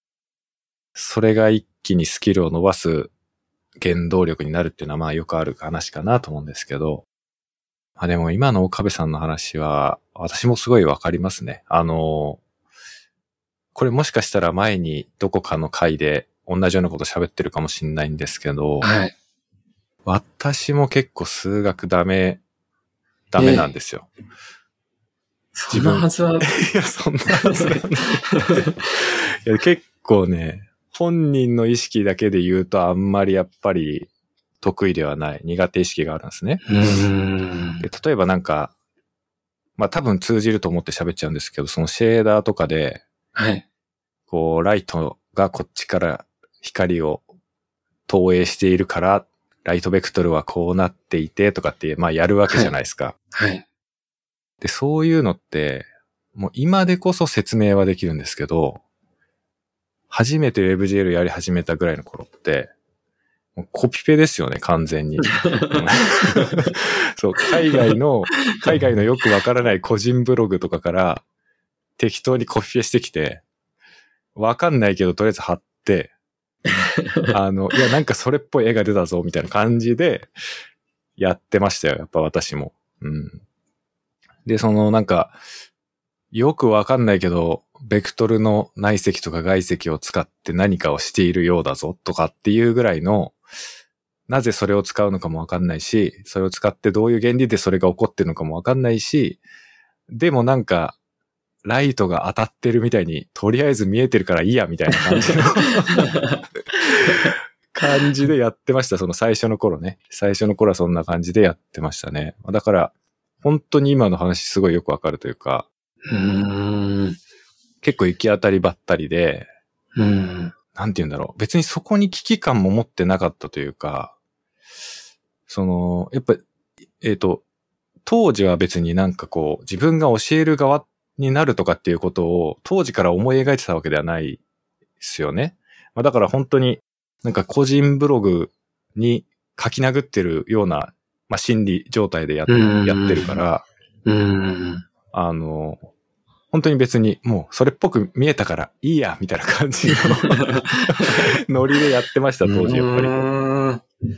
Speaker 1: それが一気にスキルを伸ばす原動力になるっていうのは、まあよくある話かなと思うんですけど、まあでも今の岡部さんの話は、私もすごいわかりますね。あの、これもしかしたら前にどこかの回で同じようなこと喋ってるかもしれないんですけど、
Speaker 2: はい。
Speaker 1: 私も結構数学ダメ、ダメなんですよ。
Speaker 2: そんなはずは、[laughs]
Speaker 1: いや、そんなはずはない。いや、結構ね、本人の意識だけで言うとあんまりやっぱり得意ではない苦手意識があるんですね。
Speaker 2: うん
Speaker 1: で例えばなんか、まあ多分通じると思って喋っちゃうんですけど、そのシェーダーとかで、
Speaker 2: はい。
Speaker 1: こう、ライトがこっちから光を投影しているから、ライトベクトルはこうなっていてとかって、まあやるわけじゃないですか。
Speaker 2: はい。
Speaker 1: で、そういうのって、もう今でこそ説明はできるんですけど、初めて WebGL やり始めたぐらいの頃って、コピペですよね、完全に。そう、海外の、海外のよくわからない個人ブログとかから適当にコピペしてきて、わかんないけどとりあえず貼って、あの、いや、なんかそれっぽい絵が出たぞ、みたいな感じでやってましたよ、やっぱ私も。うん。で、そのなんか、よくわかんないけど、ベクトルの内積とか外積を使って何かをしているようだぞとかっていうぐらいの、なぜそれを使うのかもわかんないし、それを使ってどういう原理でそれが起こってるのかもわかんないし、でもなんか、ライトが当たってるみたいに、とりあえず見えてるからいいや、みたいな感じの [laughs] 感じでやってました。その最初の頃ね。最初の頃はそんな感じでやってましたね。だから、本当に今の話すごいよくわかるというか、
Speaker 2: うん。
Speaker 1: 結構行き当たりばったりで、
Speaker 2: うん。
Speaker 1: なんて言うんだろう。別にそこに危機感も持ってなかったというか、その、やっぱ、えっ、と、当時は別になんかこう、自分が教える側になるとかっていうことを当時から思い描いてたわけではないですよね。まあ、だから本当になんか個人ブログに書き殴ってるような、まあ、心理状態でやっ
Speaker 2: うん
Speaker 1: やってるから、
Speaker 2: うん。
Speaker 1: あの、本当に別にもうそれっぽく見えたからいいや、みたいな感じの [laughs] ノリでやってました、当時やっぱり。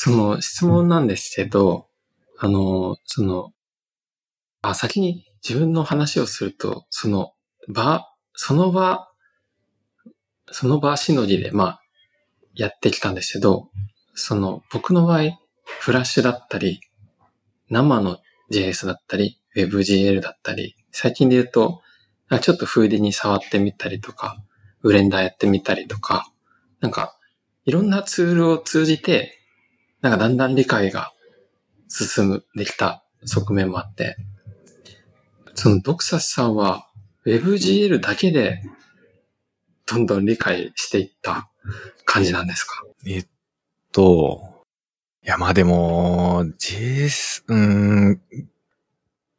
Speaker 2: その質問なんですけど、あの、その、あ、先に自分の話をすると、その場、その場、その場しのぎで、まあ、やってきたんですけど、その、僕の場合、フラッシュだったり、生の JS だったり、WebGL だったり、最近で言うと、ちょっとフーディに触ってみたりとか、ブレンダーやってみたりとか、なんか、いろんなツールを通じて、なんかだんだん理解が進んできた側面もあって、そのドクサスさんは WebGL だけでどんどん理解していった感じなんですか？
Speaker 1: えっと、いや、まあでも、JS、うん、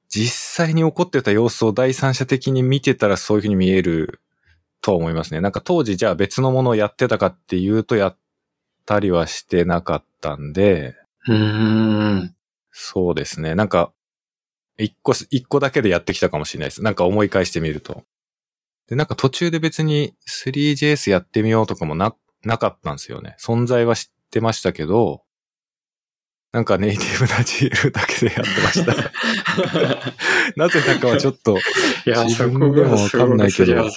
Speaker 1: 実際に起こってた様子を第三者的に見てたらそういうふうに見えると思いますね。なんか当時じゃあ別のものをやってたかっていうとやったりはしてなかったたんで、
Speaker 2: うーん。
Speaker 1: そうですね。なんか、一個、一個だけでやってきたかもしれないです。なんか思い返してみると。で、なんか途中で別に 3JS やってみようとかもな、なかったんですよね。存在は知ってましたけど、なんかネイティブな GL だけでやってました。[laughs] なぜだかはちょっと、
Speaker 2: いや、
Speaker 1: 自分でもわかんないけど、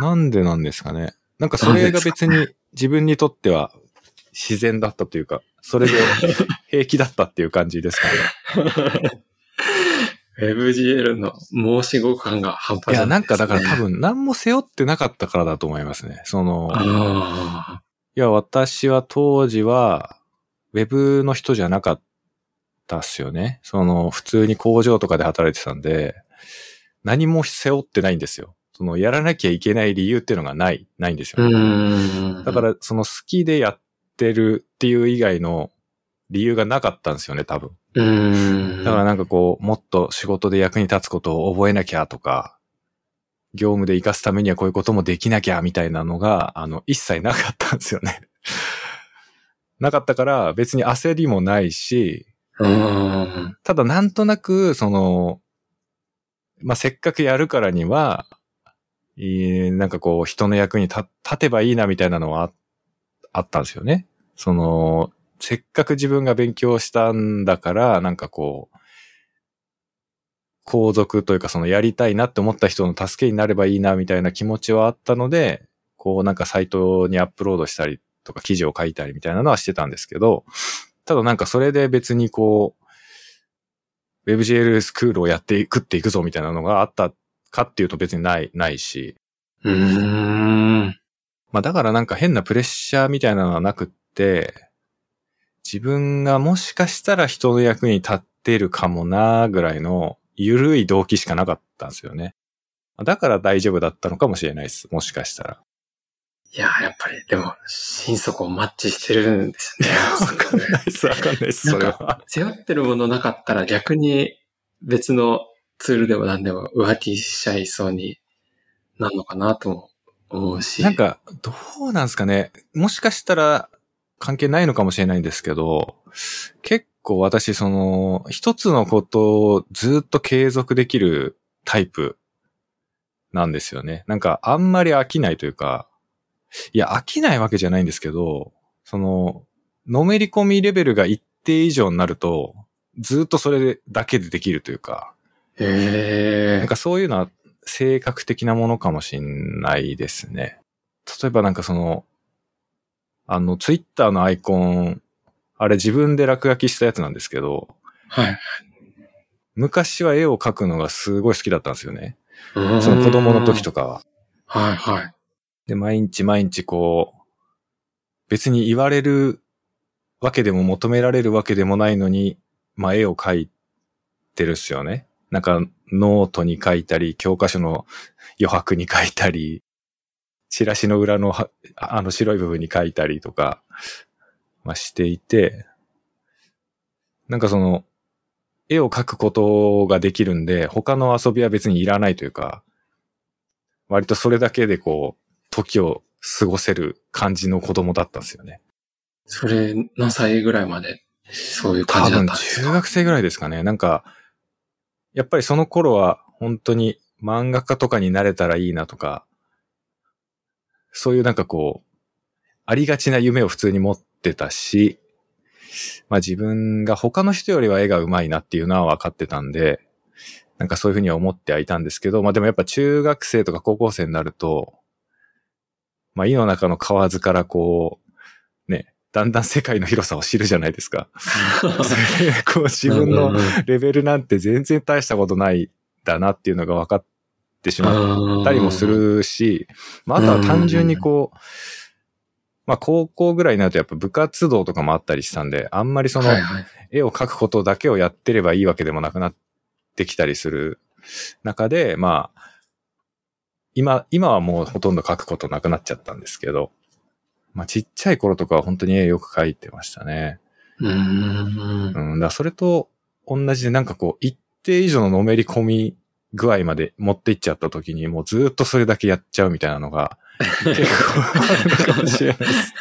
Speaker 1: なんでなんですかね。なんかそれが別に自分にとっては自然だったというか、それで [laughs] 平気だったっていう感じですかね。
Speaker 2: WebGL の申し子感が半端ない、
Speaker 1: いや、なんかだから多分何も背負ってなかったからだと思いますね。その、いや、私は当時は、ウェブの人じゃなかったっすよね。その、普通に工場とかで働いてたんで、何も背負ってないんですよ。その、やらなきゃいけない理由っていうのがない、ないんですよね。だから、その好きでやってるっていう以外の理由がなかったんですよね、多分。だからなんかこう、もっと仕事で役に立つことを覚えなきゃとか、業務で活かすためにはこういうこともできなきゃみたいなのが、あの、一切なかったんですよね。なかったから別に焦りもないし、ただなんとなく、その、まあ、せっかくやるからには、なんかこう、人の役に立てばいいなみたいなのはあっあったんですよね。その、せっかく自分が勉強したんだから、なんかこう、皇族というかそのやりたいなって思った人の助けになればいいなみたいな気持ちはあったので、こうなんかサイトにアップロードしたりとか記事を書いたりみたいなのはしてたんですけど、ただなんかそれで別にこう、WebGL スクールをやっていくっていくぞみたいなのがあったかっていうと別にない、ないし。
Speaker 2: うーん。
Speaker 1: まあだからなんか変なプレッシャーみたいなのはなくって、自分がもしかしたら人の役に立ってるかもなぐらいの緩い動機しかなかったんですよね。だから大丈夫だったのかもしれないです。もしかしたら。
Speaker 2: いややっぱり、でも、心底マッチしてるんですね。
Speaker 1: わかんないです、わかんないです、それは。
Speaker 2: 背負ってるものなかったら逆に別のツールでも何でも浮気しちゃいそうになるのかなとも思うし。
Speaker 1: なんか、どうなんですかね。もしかしたら、関係ないのかもしれないんですけど、結構私その、一つのことをずっと継続できるタイプなんですよね。なんかあんまり飽きないというか、いや、飽きないわけじゃないんですけど、その、のめり込みレベルが一定以上になると、ずっとそれだけでできるというか、
Speaker 2: へ
Speaker 1: なんかそういうのは性格的なものかもしんないですね。例えばなんかその、あの、ツイッターのアイコン、あれ自分で落書きしたやつなんですけど、
Speaker 2: はい。
Speaker 1: 昔は絵を描くのがすごい好きだったんですよね。その子供の時とかは。
Speaker 2: はいはい。
Speaker 1: で、毎日毎日こう、別に言われるわけでも求められるわけでもないのに、まあ絵を描いてるっすよね。なんかノートに書いたり、教科書の余白に書いたり、チラシの裏のあの白い部分に書いたりとか、まあ、していて、なんかその、絵を描くことができるんで、他の遊びは別にいらないというか、割とそれだけでこう、時を過ごせる感じの子供だったんですよね。
Speaker 2: それ、何歳ぐらいまで、そういう感じだったんです
Speaker 1: か？多分中学生ぐらいですかね。なんか、やっぱりその頃は本当に漫画家とかになれたらいいなとか、そういうなんかこう、ありがちな夢を普通に持ってたし、まあ自分が他の人よりは絵が上手いなっていうのは分かってたんで、なんかそういうふうには思ってはいたんですけど、まあでもやっぱ中学生とか高校生になると、まあ井の中の河津からこう、ね、だんだん世界の広さを知るじゃないですか。[laughs] それで、こう自分のレベルなんて全然大したことないだなっていうのが分かってしまったりもするし、まあ、あとは単純にこう、まあ高校ぐらいになるとやっぱ部活動とかもあったりしたんで、あんまりその絵を描くことだけをやってればいいわけでもなくなってきたりする中で、まあ、今、今はもうほとんど描くことなくなっちゃったんですけど、まあちっちゃい頃とかは本当に絵よく描いてましたね。
Speaker 2: うん。
Speaker 1: うん。だそれと同じでなんかこう一定以上ののめり込み具合まで持っていっちゃった時にもうずっとそれだけやっちゃうみたいなのが [laughs] 結構あるかもしれないです。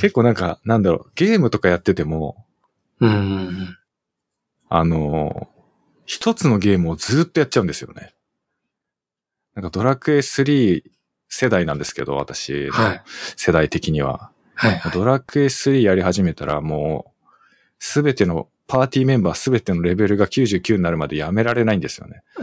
Speaker 1: 結構なんか、なんだろう、ゲームとかやってても、
Speaker 2: うん。
Speaker 1: あの、一つのゲームをずっとやっちゃうんですよね。なんかドラクエ3世代なんですけど、私の
Speaker 2: はい。
Speaker 1: 世代的には。
Speaker 2: はい。はい
Speaker 1: ドラクエ3やり始めたらもう、すべての、パーティーメンバーすべてのレベルが99になるまでやめられないんですよね。[laughs]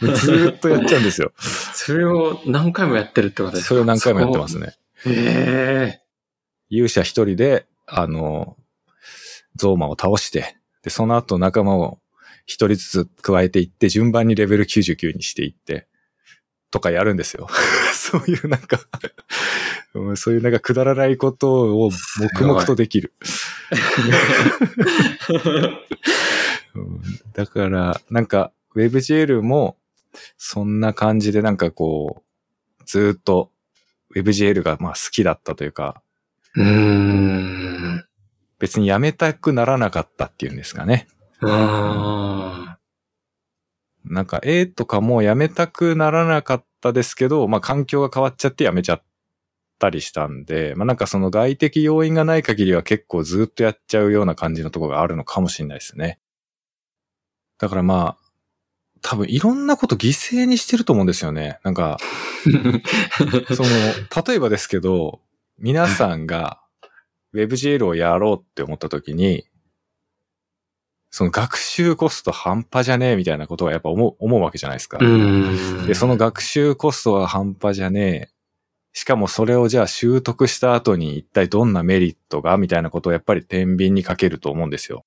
Speaker 1: ずーっとやっちゃうんですよ。
Speaker 2: それを何回もやってるってことですか？
Speaker 1: それを何回もやってますね。
Speaker 2: そう。へ
Speaker 1: 勇者一人で、あの、ゾーマを倒して、で、その後仲間を一人ずつ加えていって、順番にレベル99にしていって、とかやるんですよ。[laughs] そういうなんかうん、そういうなんかくだらないことを黙々とできる。うんだから、なんか、WebGL も、そんな感じでなんかこう、ずーっと WebGL がまあ好きだったというか、
Speaker 2: え。うーん。
Speaker 1: 別にやめたくならなかったっていうんですかね。
Speaker 2: あ
Speaker 1: なんか絵とかもやめたくならなかったですけど、まあ環境が変わっちゃってやめちゃったりしたんで、まあなんかその外的要因がない限りは結構ずっとやっちゃうような感じのところがあるのかもしれないですね。だからまあ、多分いろんなこと犠牲にしてると思うんですよね。なんか、
Speaker 2: ー [laughs]
Speaker 1: その、例えばですけど、皆さんが WebGL をやろうって思った時に、その学習コスト半端じゃねえみたいなことがやっぱ思う、思うわけじゃないですか。
Speaker 2: うん。
Speaker 1: で、その学習コストが半端じゃねえ。しかもそれをじゃあ習得した後に一体どんなメリットがみたいなことをやっぱり天秤にかけると思うんですよ。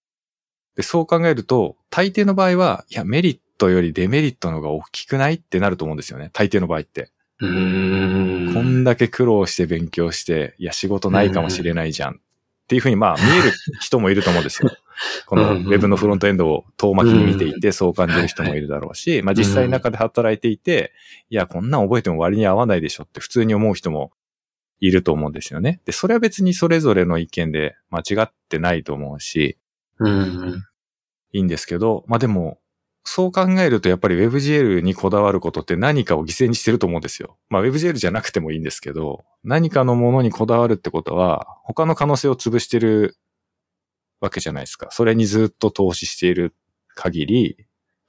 Speaker 1: で、そう考えると、大抵の場合は、いや、メリットよりデメリットの方が大きくないってなると思うんですよね。大抵の場合って。
Speaker 2: うーん。
Speaker 1: こんだけ苦労して勉強して、いや、仕事ないかもしれないじゃん。っていうふうに、まあ、見える人もいると思うんですよ。このウェブのフロントエンドを遠巻きに見ていて、そう感じる人もいるだろうし、まあ実際中で働いていて、いや、こんなん覚えても割に合わないでしょって普通に思う人もいると思うんですよね。で、それは別にそれぞれの意見で間違ってないと思うし、
Speaker 2: うん。
Speaker 1: いいんですけど、まあでも、そう考えるとやっぱり WebGL にこだわることって何かを犠牲にしてると思うんですよ。まあ WebGL じゃなくてもいいんですけど、何かのものにこだわるってことは、他の可能性を潰してるわけじゃないですか。それにずっと投資している限り、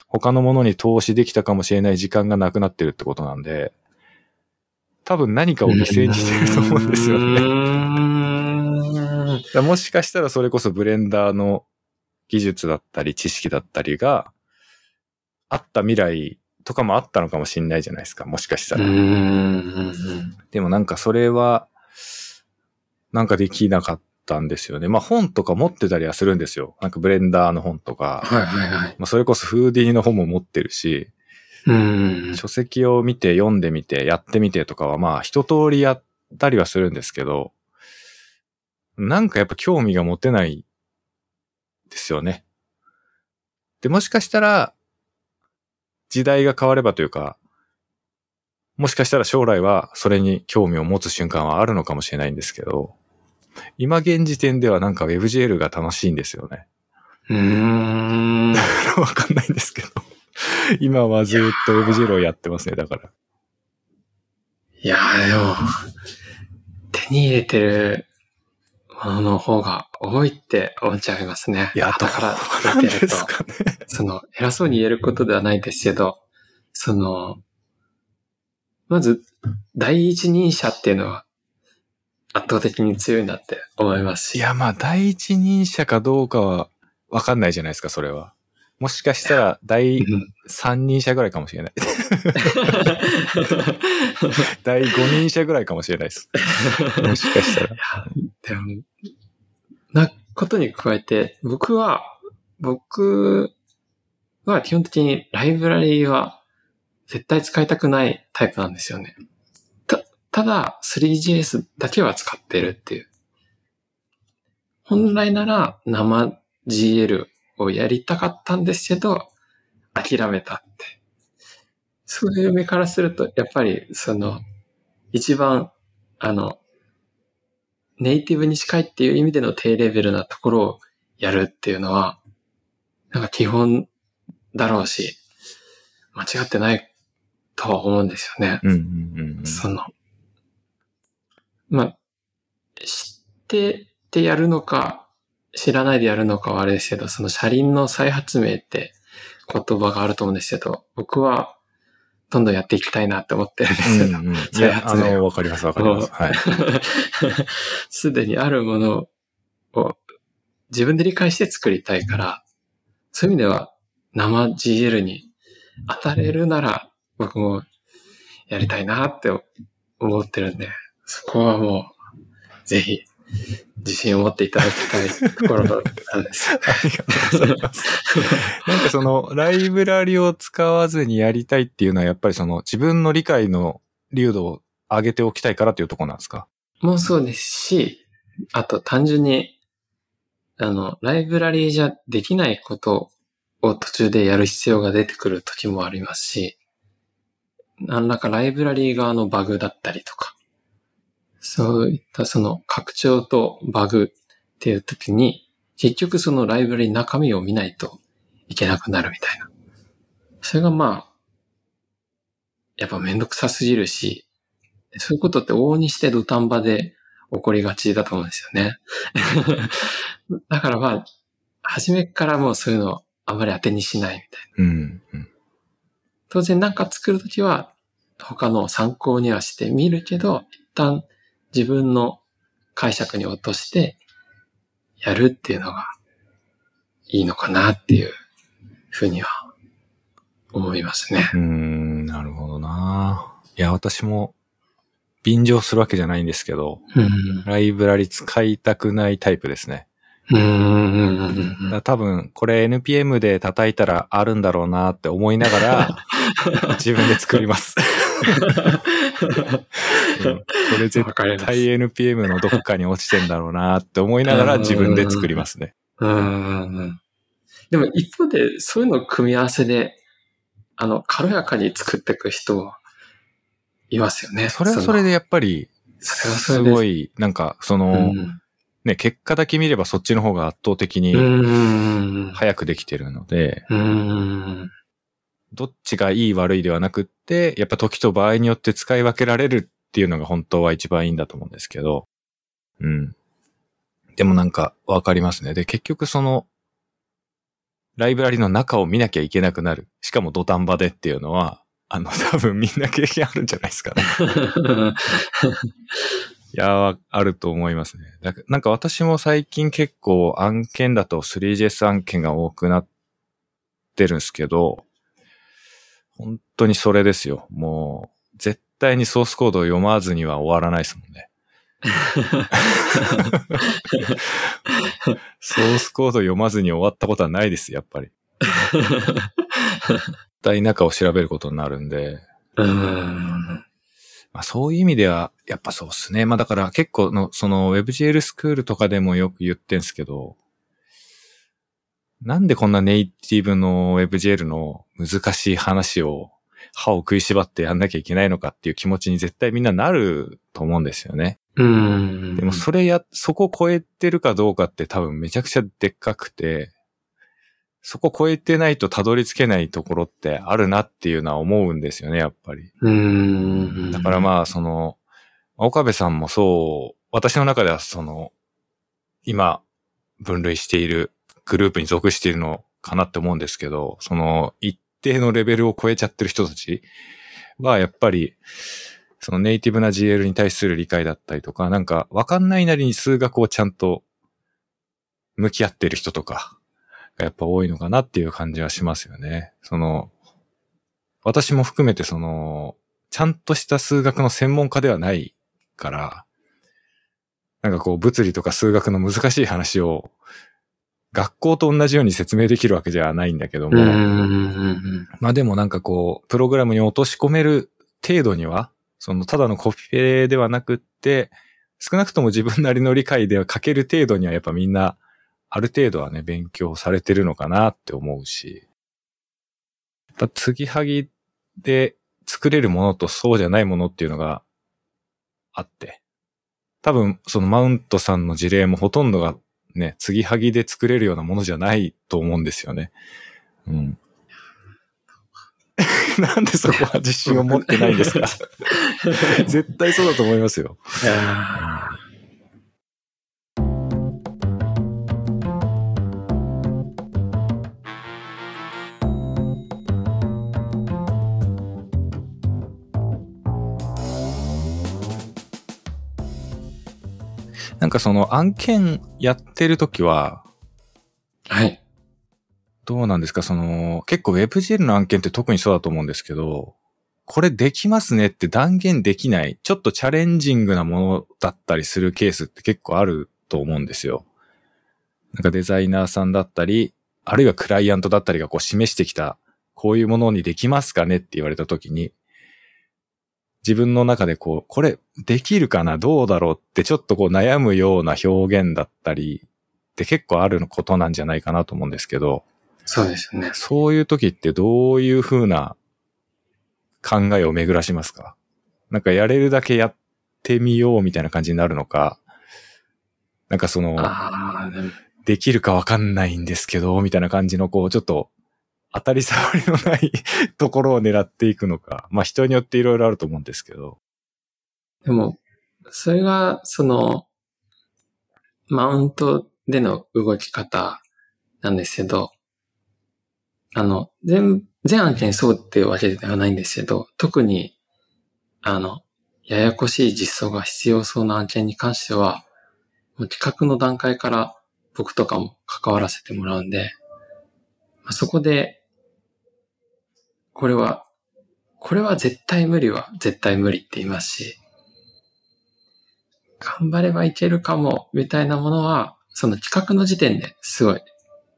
Speaker 1: 他のものに投資できたかもしれない時間がなくなってるってことなんで、多分何かを犠牲にしてると思うんですよね。もしかしたらそれこそブレンダーの技術だったり知識だったりがあった未来とかもあったのかもしれないじゃないですか。もしかした
Speaker 2: う
Speaker 1: ら。
Speaker 2: ん。
Speaker 1: でもなんかそれはなんかできなかったんですよね。まあ本とか持ってたりはするんですよ。なんかブレンダーの本とか。
Speaker 2: はいはいはい。
Speaker 1: まあそれこそフーディーの本も持ってるし、
Speaker 2: うん。
Speaker 1: 書籍を見て読んでみてやってみてとかはまあ一通りやったりはするんですけど、なんかやっぱ興味が持てないですよね。で、もしかしたら時代が変わればというか、もしかしたら将来はそれに興味を持つ瞬間はあるのかもしれないんですけど、今現時点ではなんか WebGL が楽しいんですよね。
Speaker 2: うーん。[laughs]
Speaker 1: わかんないんですけど。今はずっと WebGL をやってますね、だから。
Speaker 2: いやーでも、手に入れてるものの方が多いって思っちゃいますね。
Speaker 1: いや、
Speaker 2: だから見てると
Speaker 1: ね。
Speaker 2: その、偉そうに言えることではないですけど、その、まず、第一人者っていうのは圧倒的に強いなって思いますし。
Speaker 1: いや、まあ、第一人者かどうかはわかんないじゃないですか、それは。もしかしたら第
Speaker 2: うん
Speaker 1: 3人者ぐらいかもしれない。[laughs] 第5人者ぐらいかもしれないです。もしかしたら。
Speaker 2: でも、なことに加えて、僕は、僕は基本的にライブラリーは絶対使いたくないタイプなんですよね。た、ただ 3GS だけは使ってるっていう。本来なら生 GL をやりたかったんですけど、諦めたって。そういう目からすると、やっぱりその、一番、あの、ネイティブに近いっていう意味での低レベルなところをやるっていうのは、なんか基本だろうし、間違ってないとは思うんですよね。
Speaker 1: うんうんうんうん。
Speaker 2: その、まあ、知っててやるのか、知らないでやるのかはあれですけど、その車輪の再発明って言葉があると思うんですけど、僕はどんどんやっていきたいなって思ってるんですけど、
Speaker 1: うんうん、い
Speaker 2: 再発明。
Speaker 1: の、わかりますわかります。はい。[laughs]
Speaker 2: すでにあるものを自分で理解して作りたいから、そういう意味では生 GL に当たれるなら僕もやりたいなって思ってるんで、そこはもうぜひ自信を持っていただきたいところなんですよ。[laughs]
Speaker 1: ありがとうございます。なんかその、ライブラリを使わずにやりたいっていうのは、やっぱりその、自分の理解の流度を上げておきたいからっていうところなんですか？
Speaker 2: もうそうですし、あと単純に、あの、ライブラリーじゃできないことを途中でやる必要が出てくる時もありますし、何らかライブラリー側のバグだったりとか、そういったその拡張とバグっていう時に、結局そのライブラリー中身を見ないといけなくなるみたいな。それがまあ、やっぱめんどくさすぎるし、そういうことって往々にして土壇場で起こりがちだと思うんですよね。[laughs] だからまあ、初めからもうそういうのをあまり当てにしないみたいな。
Speaker 1: うん。うん
Speaker 2: 当然なんか作るときは他の参考にはしてみるけど、一旦自分の解釈に落としてやるっていうのがいいのかなっていうふうには思いますね。
Speaker 1: うーん、なるほどないや、私も、便乗するわけじゃないんですけど、
Speaker 2: うん。
Speaker 1: ライブラリ使いたくないタイプですね。
Speaker 2: うん
Speaker 1: 多分、これ NPM で叩いたらあるんだろうなって思いながら、[laughs] 自分で作ります。[laughs] うん。これ絶対 NPM のどっかに落ちてんだろうなって思いながら自分で作りますね。
Speaker 2: うん。でも一方で、そういうのを組み合わせで、あの、軽やかに作っていく人はいますよね。
Speaker 1: それはそれでやっぱり、すごい、なん。か、その、
Speaker 2: うん。
Speaker 1: ね、結果だけ見ればそっちの方が圧倒的に
Speaker 2: うん。
Speaker 1: 早くできてるので、
Speaker 2: うん。
Speaker 1: どっちがいい悪いではなくって、やっぱ時と場合によって使い分けられるっていうのが本当は一番いいんだと思うんですけど、うん。でもなんかわかりますね。で、結局その、ライブラリの中を見なきゃいけなくなる。しかも土壇場でっていうのは、あの、[laughs] 多分みんな経験あるんじゃないですかね。[laughs] いやー、あると思いますね。なんか私も最近結構案件だと 3GS 案件が多くなってるんですけど、本当にそれですよ。もう、絶対にソースコードを読まずには終わらないですもんね。[laughs] ソースコード読まずに終わったことはないです、やっぱり。絶対中を調べることになるんで。
Speaker 2: うん。
Speaker 1: まあそういう意味では、やっぱそうですね。まあだから結構の、その WebGL スクールとかでもよく言ってんすけど、なんでこんなネイティブの WebGL の難しい話を歯を食いしばってやんなきゃいけないのかっていう気持ちに絶対みんななると思うんですよね。
Speaker 2: うん。
Speaker 1: でもそれや、そこ超えてるかどうかって多分めちゃくちゃでっかくて、そこ超えてないとたどり着けないところってあるなっていうのは思うんですよね、やっぱり。
Speaker 2: うん。
Speaker 1: だからまあ、その、岡部さんもそう、私の中ではその、今、分類しているグループに属しているのかなって思うんですけど、その、一定のレベルを超えちゃってる人たちは、やっぱり、そのネイティブな GL に対する理解だったりとか、なんか、わかんないなりに数学をちゃんと向き合ってる人とか、がやっぱ多いのかなっていう感じはしますよね。その、私も含めてその、ちゃんとした数学の専門家ではないから、なんかこう物理とか数学の難しい話を学校と同じように説明できるわけじゃないんだけども、まあでもなんかこう、プログラムに落とし込める程度には、そのただのコピペではなくって、少なくとも自分なりの理解では書ける程度にはやっぱみんなある程度はね、勉強されてるのかなって思うし、やっぱ継ぎはぎで作れるものとそうじゃないものっていうのがあって、多分そのマウントさんの事例もほとんどがね、継ぎはぎで作れるようなものじゃないと思うんですよね。うん。[laughs] なんでそこは自信を持ってないんですか？[laughs] 絶対そうだと思いますよ。なんかその案件やってるときは、
Speaker 2: はい。
Speaker 1: どうなんですか？その、結構 WebGL の案件って特にそうだと思うんですけど、これできますねって断言できない、ちょっとチャレンジングなものだったりするケースって結構あると思うんですよ。なんかデザイナーさんだったり、あるいはクライアントだったりがこう示してきた、こういうものにできますかねって言われたときに、自分の中でこう、これできるかな？どうだろう？ってちょっとこう悩むような表現だったりって結構あることなんじゃないかなと思うんですけど。
Speaker 2: そうですよね。
Speaker 1: そういう時ってどういうふうな考えを巡らしますか？なんかやれるだけやってみようみたいな感じになるのか、なんかその、できるかわかんないんですけど、みたいな感じのこう、ちょっと当たり障りのない [laughs] ところを狙っていくのか。まあ人によっていろいろあると思うんですけど。
Speaker 2: でも、それが、その、マウントでの動き方なんですけど、あの、全、全案件そうっていうわけではないんですけど、特に、あの、ややこしい実装が必要そうな案件に関しては、もう企画の段階から僕とかも関わらせてもらうんで、まあ、そこでこれは、これは絶対無理は絶対無理って言いますし、頑張ればいけるかも、みたいなものは、その企画の時点ですごい、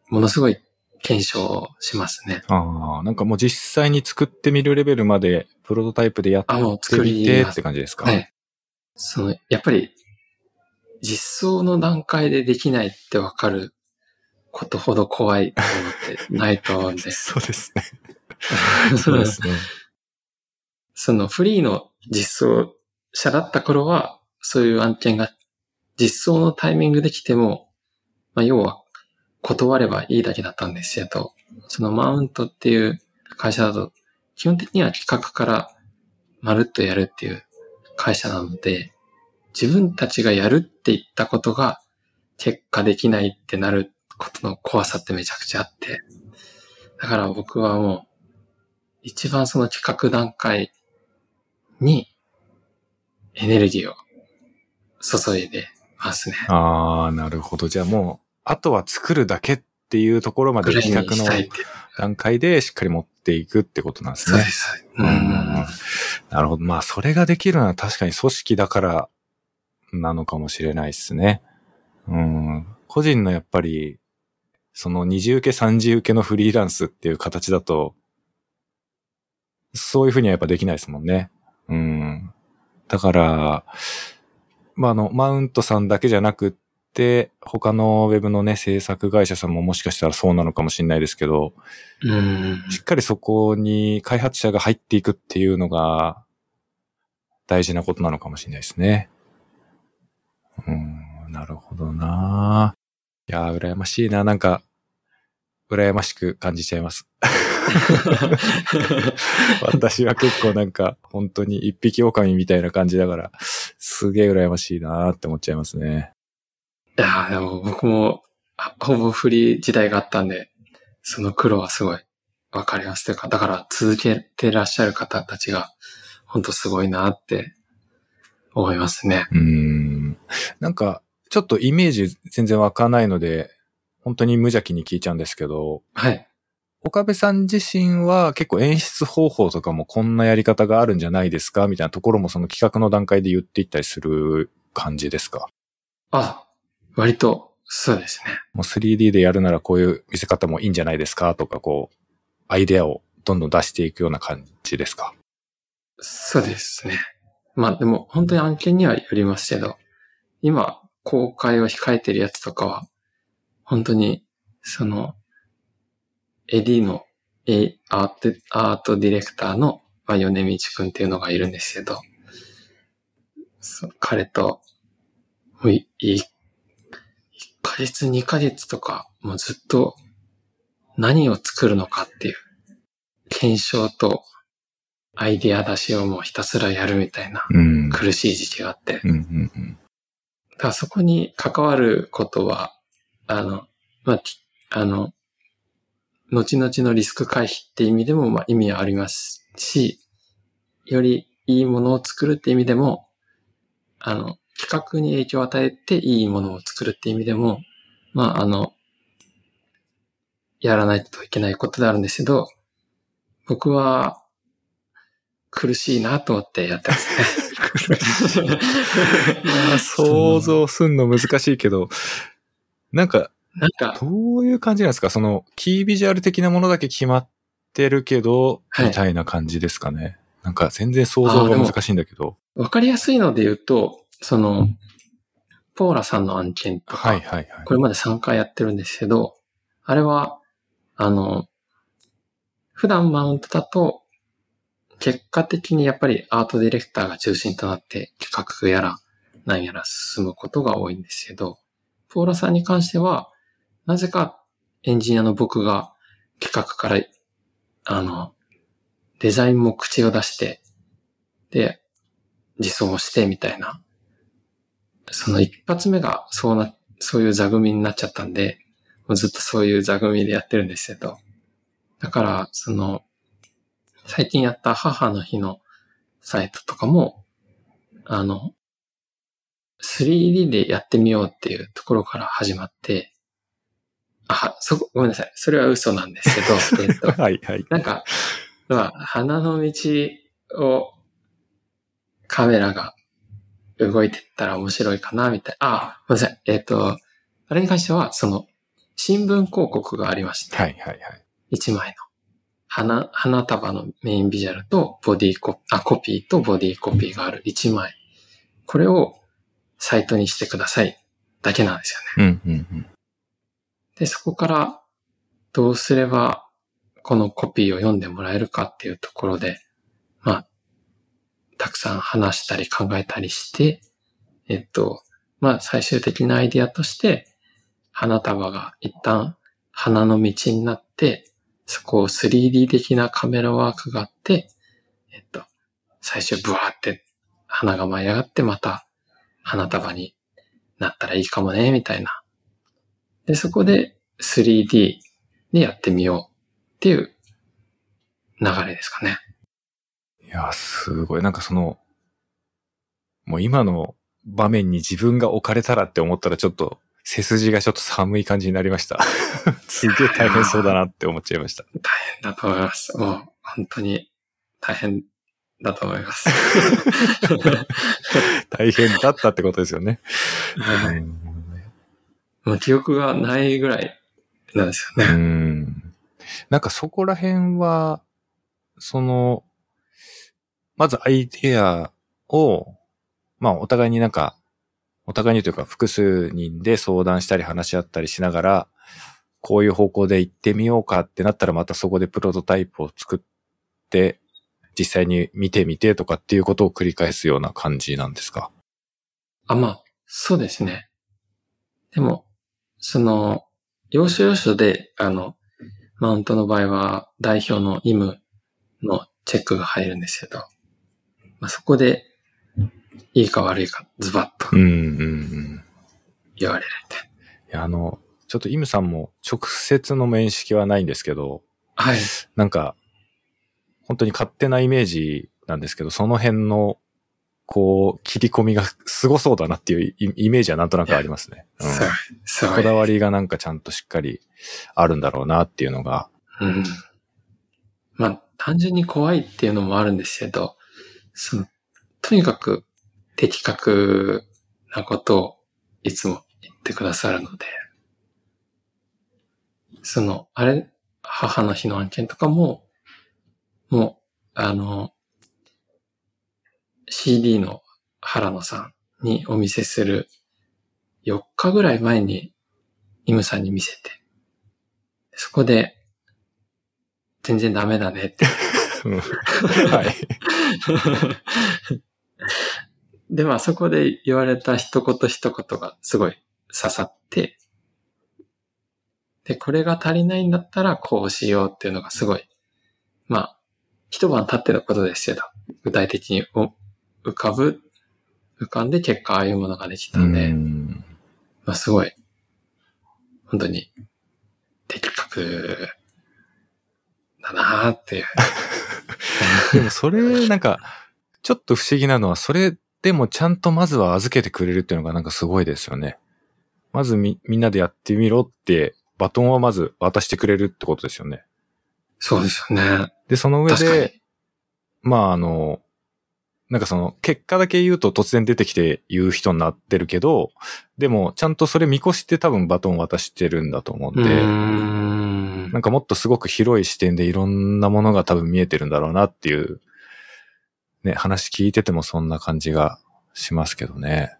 Speaker 2: ものすごい検証しますね。
Speaker 1: ああ、なんかもう実際に作ってみるレベルまで、プロトタイプでやってみてって感じですか？
Speaker 2: はい。その、やっぱり、実装の段階でできないってわかることほど怖いものってないと思うんで。[laughs]
Speaker 1: そうですね。[laughs]
Speaker 2: そうですね。そのフリーの実装者だった頃は、そういう案件が実装のタイミングで来ても、まあ、要は断ればいいだけだったんですよと、そのマウントっていう会社だと、基本的には企画からまるっとやるっていう会社なので、自分たちがやるって言ったことが結果できないってなることの怖さってめちゃくちゃあって、だから僕はもう一番その企画段階にエネルギーを注いでますね。
Speaker 1: ああ、なるほど。じゃあもう、あとは作るだけっていうところまで企画の段階でしっかり持っていくってことなんですね。そうです。うん。なるほど。まあ、それができるのは確かに組織だからなのかもしれないですね。うん。個人のやっぱり、その二次受け三次受けのフリーランスっていう形だと、そういうふうにはやっぱできないですもんね。うん。だから、まあ、あの、マウントさんだけじゃなくって、他のウェブのね、制作会社さんももしかしたらそうなのかもしれないですけど、
Speaker 2: うん、
Speaker 1: しっかりそこに開発者が入っていくっていうのが大事なことなのかもしれないですね。うん、なるほどないやー、羨ましいな。なんか、羨ましく感じちゃいます。[laughs] 私は結構なんか、本当に一匹狼みたいな感じだから、すげえ羨ましいなって思っちゃいますね。
Speaker 2: いやでも僕も、ほぼフリー時代があったんで、その苦労はすごいわかりますというか、だから続けてらっしゃる方たちが、本当すごいなって思いますね。
Speaker 1: うん。なんか、ちょっとイメージ全然わかないので、本当に無邪気に聞いちゃうんですけど、
Speaker 2: はい。
Speaker 1: 岡部さん自身は結構演出方法とかもこんなやり方があるんじゃないですかみたいなところもその企画の段階で言っていったりする感じですか？
Speaker 2: あ、割と、そうですね。
Speaker 1: もう 3D でやるならこういう見せ方もいいんじゃないですかとか、こう、アイデアをどんどん出していくような感じですか？
Speaker 2: そうですね。まあでも本当に案件にはよりますけど、今公開を控えてるやつとかは、本当にその、エディの、えアート、アートディレクターの、まあ、米道くんっていうのがいるんですけど、彼と、もうい、い、1ヶ月、2ヶ月とか、もうずっと何を作るのかっていう、検証とアイディア出しをもうひたすらやるみたいな
Speaker 1: うん。
Speaker 2: 苦しい時期があって、
Speaker 1: うんうんうん。
Speaker 2: だからそこに関わることは、あの、まあ、きあの、後々のリスク回避って意味でも、まあ、意味はありますし、よりいいものを作るって意味でも、あの、企画に影響を与えていいものを作るって意味でも、まあ、あの、やらないといけないことであるんですけど、僕は苦しいなと思ってやってますね。
Speaker 1: い [laughs] や想像すんの難しいけど、なんか、
Speaker 2: なんか、
Speaker 1: どういう感じなんですか？その、キービジュアル的なものだけ決まってるけど、
Speaker 2: はい
Speaker 1: みたいな感じですかね？なんか全然想像が難しいんだけど。
Speaker 2: わかりやすいので言うと、その、ポーラさんの案件とか、
Speaker 1: はいはいはい。
Speaker 2: これまで3回やってるんですけど、あれは、あの、普段マウントだと、結果的にやっぱりアートディレクターが中心となって企画やら何やら進むことが多いんですけど、ポーラさんに関しては、なぜかエンジニアの僕が企画から、あの、デザインも口を出して、で、実装もしてみたいな、その一発目がそうな、そういう座組になっちゃったんで、もうずっとそういう座組でやってるんですけど、だから、その、最近やった母の日のサイトとかも、あの、3D でやってみようっていうところから始まって、あ、そこ、ごめんなさい。それは嘘なんですけど、[laughs] えっと、
Speaker 1: はいはい。
Speaker 2: なんか、まあ、花の道をカメラが動いてったら面白いかな、みたいな。あ、ごめんなさい。えっ、と、あれに関しては、その、新聞広告がありまして、
Speaker 1: はいはいはい。
Speaker 2: 一枚の。花、花束のメインビジュアルとボディコ、あ、コピーとボディコピーがある一枚。これをサイトにしてください。だけなんですよね。
Speaker 1: うんうんうん。
Speaker 2: で、そこからどうすればこのコピーを読んでもらえるかっていうところで、まあ、たくさん話したり考えたりして、えっと、まあ最終的なアイディアとして、花束が一旦花の道になって、そこを 3D 的なカメラワークがあって、えっと、最初ブワーって花が舞い上がってまた花束になったらいいかもね、みたいなで、そこで 3D でやってみようっていう流れですかね。
Speaker 1: いや、すごい。なんかその、もう今の場面に自分が置かれたらって思ったらちょっと背筋がちょっと寒い感じになりました。[laughs] すげえ大変そうだなって思っちゃいました。
Speaker 2: 大変だと思います。もう本当に大変だと思います。[laughs]
Speaker 1: 大変だったってことですよね。
Speaker 2: はい
Speaker 1: うん
Speaker 2: もう記憶がないぐらいなんですよ
Speaker 1: う
Speaker 2: ね。
Speaker 1: ん。なんかそこら辺は、その、まずアイデアを、まあお互いになんか、お互いにというか複数人で相談したり話し合ったりしながら、こういう方向で行ってみようかってなったらまたそこでプロトタイプを作って、実際に見てみてとかっていうことを繰り返すような感じなんですか？
Speaker 2: あ、まあ、そうですね。でも、その、要所要所で、あの、マウントの場合は代表のイムのチェックが入るんですけど、まあ、そこで、いいか悪いかズバッと
Speaker 1: うんうんうん。
Speaker 2: 言われるみたい
Speaker 1: いや、あの、ちょっとイムさんも直接の面識はないんですけど、
Speaker 2: な。はい。
Speaker 1: なんか、本当に勝手なイメージなんですけど、その辺のこう、切り込みがすごそうだなっていうイイメージはなんとなくありますね。[laughs] うん
Speaker 2: すごい、すごい。
Speaker 1: こだわりがなんかちゃんとしっかりあるんだろうなっていうのが。
Speaker 2: うん。まあ、単純に怖いっていうのもあるんですけど、その、とにかく的確なことをいつも言ってくださるので、その、あれ、母の日の案件とかも、もう、あの、CD の原野さんにお見せする4日ぐらい前にイムさんに見せて、そこで、全然ダメだねって。[laughs]
Speaker 1: うんはい。[laughs]
Speaker 2: で、まあそこで言われた一言一言がすごい刺さって、で、これが足りないんだったらこうしようっていうのがすごい、まあ、一晩経ってのことですけど、具体的にお浮かぶ、浮かんで結果ああいうものができたんで、
Speaker 1: うん
Speaker 2: まあすごい、本当に、的確だなーっていう。[laughs]
Speaker 1: でもそれ、なんか、ちょっと不思議なのは、それでもちゃんとまずは預けてくれるっていうのがなんかすごいですよね。まずみ、みんなでやってみろって、バトンはまず渡してくれるってことですよね。
Speaker 2: そうですよね。
Speaker 1: で、その上で、。まああの、なんかその、結果だけ言うと突然出てきて言う人になってるけど、でもちゃんとそれ見越して多分バトン渡してるんだと思うんで、
Speaker 2: ん
Speaker 1: なんかもっとすごく広い視点でいろんなものが多分見えてるんだろうなっていう、ね、話聞いててもそんな感じがしますけどね。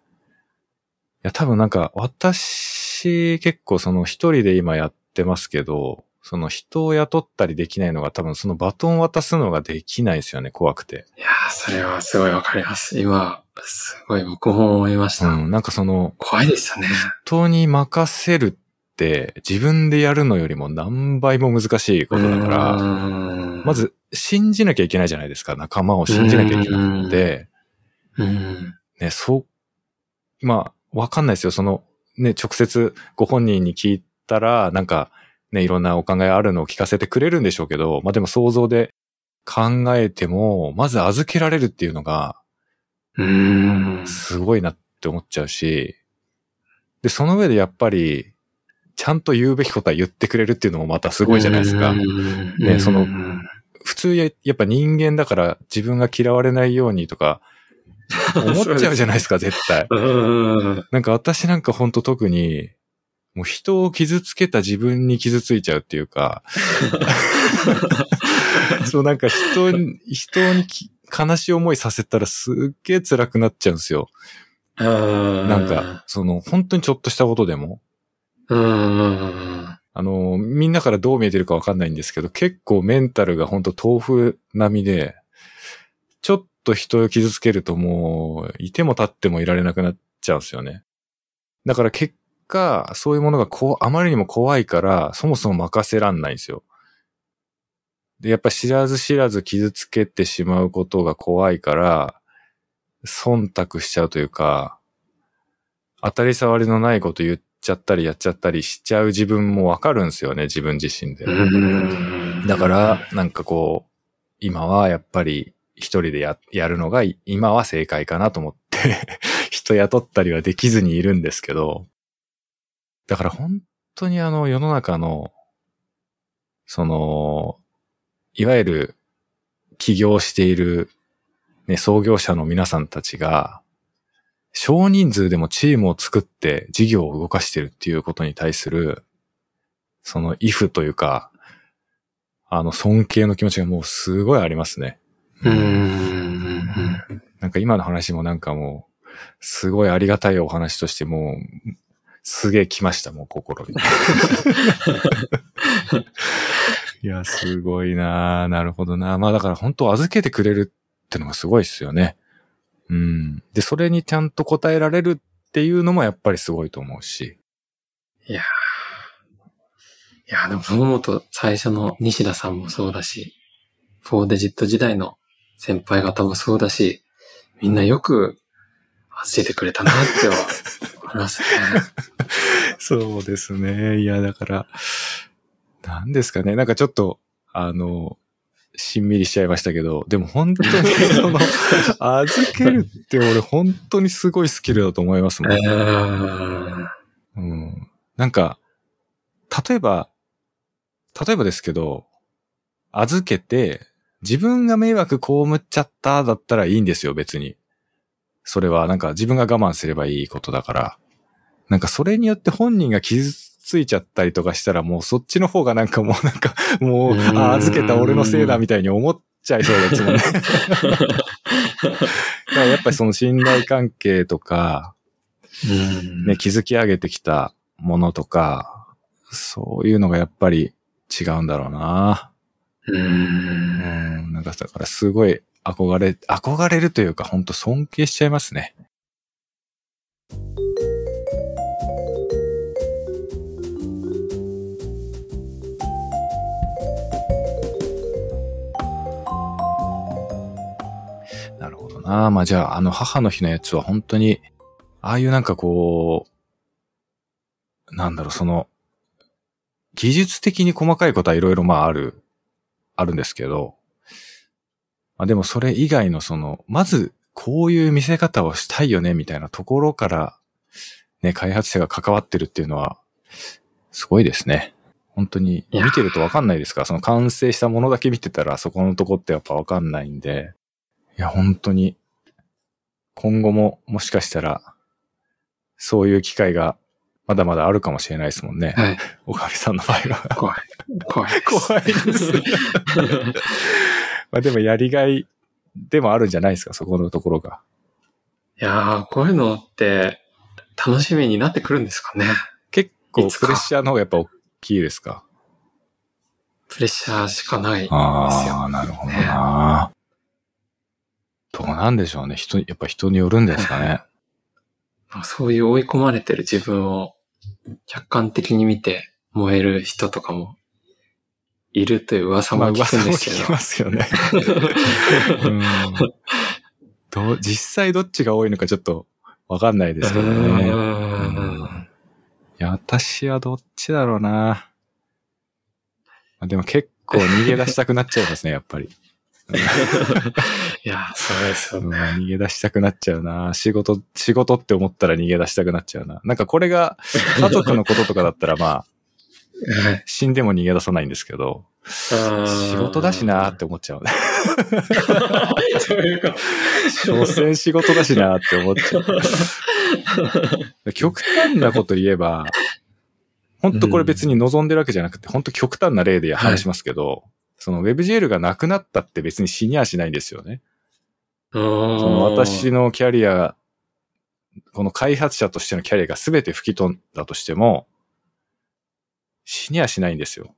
Speaker 1: いや、多分なんか私結構その一人で今やってますけど、その人を雇ったりできないのが多分そのバトン渡すのができないですよね、怖くて。
Speaker 2: いやー、それはすごいわかります。今、すごい僕も思いました。
Speaker 1: うん、なんかその
Speaker 2: 怖いですよね。
Speaker 1: 人に任せるって自分でやるのよりも何倍も難しいことだから、
Speaker 2: ら
Speaker 1: ま、ず信じなきゃいけないじゃないですか。仲間を信じなきゃいけなくて、
Speaker 2: うん。
Speaker 1: ね、そう、まあ、わかんないですよ。その、ね、直接ご本人に聞いたら、なんか、ね、いろんなお考えあるのを聞かせてくれるんでしょうけど、まあでも想像で考えても、まず預けられるっていうのが、
Speaker 2: うん。
Speaker 1: すごいなって思っちゃうし、で、その上でやっぱり、ちゃんと言うべきことは言ってくれるっていうのもまたすごいじゃないですか。
Speaker 2: うん
Speaker 1: ねその
Speaker 2: うん
Speaker 1: 普通や、やっぱ人間だから自分が嫌われないようにとか、[laughs] 思っちゃうじゃないですか、絶対。
Speaker 2: うん。
Speaker 1: なんか私なんかほんと特に、もう人を傷つけた自分に傷ついちゃうっていうか、[laughs] そうなんか人に、人にき悲しい思いさせたらすっげえ辛くなっちゃうんですよ。
Speaker 2: な
Speaker 1: なんか、、その本当にちょっとしたことでも。
Speaker 2: うん。
Speaker 1: あの、みんなからどう見えてるかわかんないんですけど、結構メンタルが本当豆腐並みで、ちょっと人を傷つけるともう、いても立ってもいられなくなっちゃうんですよね。だから結果、そういうものがこう、あまりにも怖いから、そもそも任せらんないんですよ。で、やっぱ知らず知らず傷つけてしまうことが怖いから、忖度しちゃうというか、当たり障りのないこと言っちゃったりやっちゃったりしちゃう自分もわかるんですよね、自分自身で。
Speaker 2: うん
Speaker 1: だか、ら、なんかこう、今はやっぱり一人でややるのがい今は正解かなと思って、[laughs] 人雇ったりはできずにいるんですけど、だから本当にあの世の中の、その、いわゆる起業している、ね、創業者の皆さんたちが、少人数でもチームを作って事業を動かしてるっていうことに対する、その if というか、あの尊敬の気持ちがもうすごいありますね。
Speaker 2: うん。
Speaker 1: なんか今の話もなんかもう、すごいありがたいお話としてもう、すげえ来ました、もう心に。[laughs] いや、すごいなあなるほどなまあだから本当預けてくれるってのがすごいですよね。うん。で、それにちゃんと答えられるっていうのもやっぱりすごいと思うし。
Speaker 2: いやーいやーでもそう思うと最初の西田さんもそうだし、フォーデジット時代の先輩方もそうだし、みんなよく教えてくれたなってはますね。[laughs]
Speaker 1: そうですね。いや、だから、なんですかね。なんかちょっと、あの、しんみりしちゃいましたけど、でも本当に [laughs] その、預けるって俺本当にすごいスキルだと思いますもん。うん、なんか、例えば、例えばですけど、預けて、自分が迷惑被っちゃっただったらいいんですよ、別に。それはなんか自分が我慢すればいいことだから。なんかそれによって本人が傷ついちゃったりとかしたらもうそっちの方がなんかもうなんか [laughs] もう、あ預けた俺のせいだみたいに思っちゃいそうですもんね。やっぱりその信頼関係とか、
Speaker 2: うん
Speaker 1: ね、築き上げてきたものとか、そういうのがやっぱり違うんだろうな。
Speaker 2: う。
Speaker 1: うんん、なんかだからすごい憧れ、憧れるというか本当尊敬しちゃいますね。なるほどな。まあじゃあ、あの母の日のやつは本当に、ああいうなんかこう、なんだろう、その、技術的に細かいことはいろいろまあある、あるんですけど、まあでもそれ以外のその、まずこういう見せ方をしたいよねみたいなところから、ね、開発者が関わってるっていうのは、すごいですね。本当に、見てるとわかんないですか、その完成したものだけ見てたら、そこのとこってやっぱわかんないんで、いや、本当に、今後ももしかしたら、そういう機会がまだまだあるかもしれないですもんね。
Speaker 2: はい。
Speaker 1: 岡部さんの場合は。
Speaker 2: 怖い。怖いです。[laughs]
Speaker 1: 怖いです。まあでもやりがいでもあるんじゃないですか、そこのところが。
Speaker 2: いやー、こういうのって楽しみになってくるんですかね。
Speaker 1: 結構プレッシャーの方がやっぱ大きいですか？
Speaker 2: プレッシャーしかないですよ。
Speaker 1: ああ、なるほどな。どうなんでしょうね。人、やっぱ人によるんですかね。[laughs]
Speaker 2: そういう追い込まれてる自分を客観的に見て燃える人とかもいるという噂も
Speaker 1: まあ
Speaker 2: 聞く
Speaker 1: 噂も
Speaker 2: んですけど。
Speaker 1: 聞きますよね。[laughs] うんどう実際どっちが多いのかちょっとわかんないですけどね。いや、私はどっちだろうな。まあでも結構逃げ出したくなっちゃいますね、やっぱり。
Speaker 2: いや、そうですよ
Speaker 1: うん
Speaker 2: ね。
Speaker 1: 逃げ出したくなっちゃうな。仕事、仕事って思ったら逃げ出したくなっちゃうな。なんかこれが [laughs] 家族のこととかだったらまあ、
Speaker 2: はい
Speaker 1: 死んでも逃げ出さないんですけど、仕事だしなーって思っちゃう。
Speaker 2: そういうこと。
Speaker 1: 所詮仕事だしなーって思っちゃう。極端なこと言えば、本当これ別に望んでるわけじゃなくて、本当極端な例で話しますけど、その WebGL がなくなったって別に死にはしないんですよね。
Speaker 2: そ
Speaker 1: その私のキャリア、この開発者としてのキャリアが全て吹き飛んだとしても、死にはしないんですよ。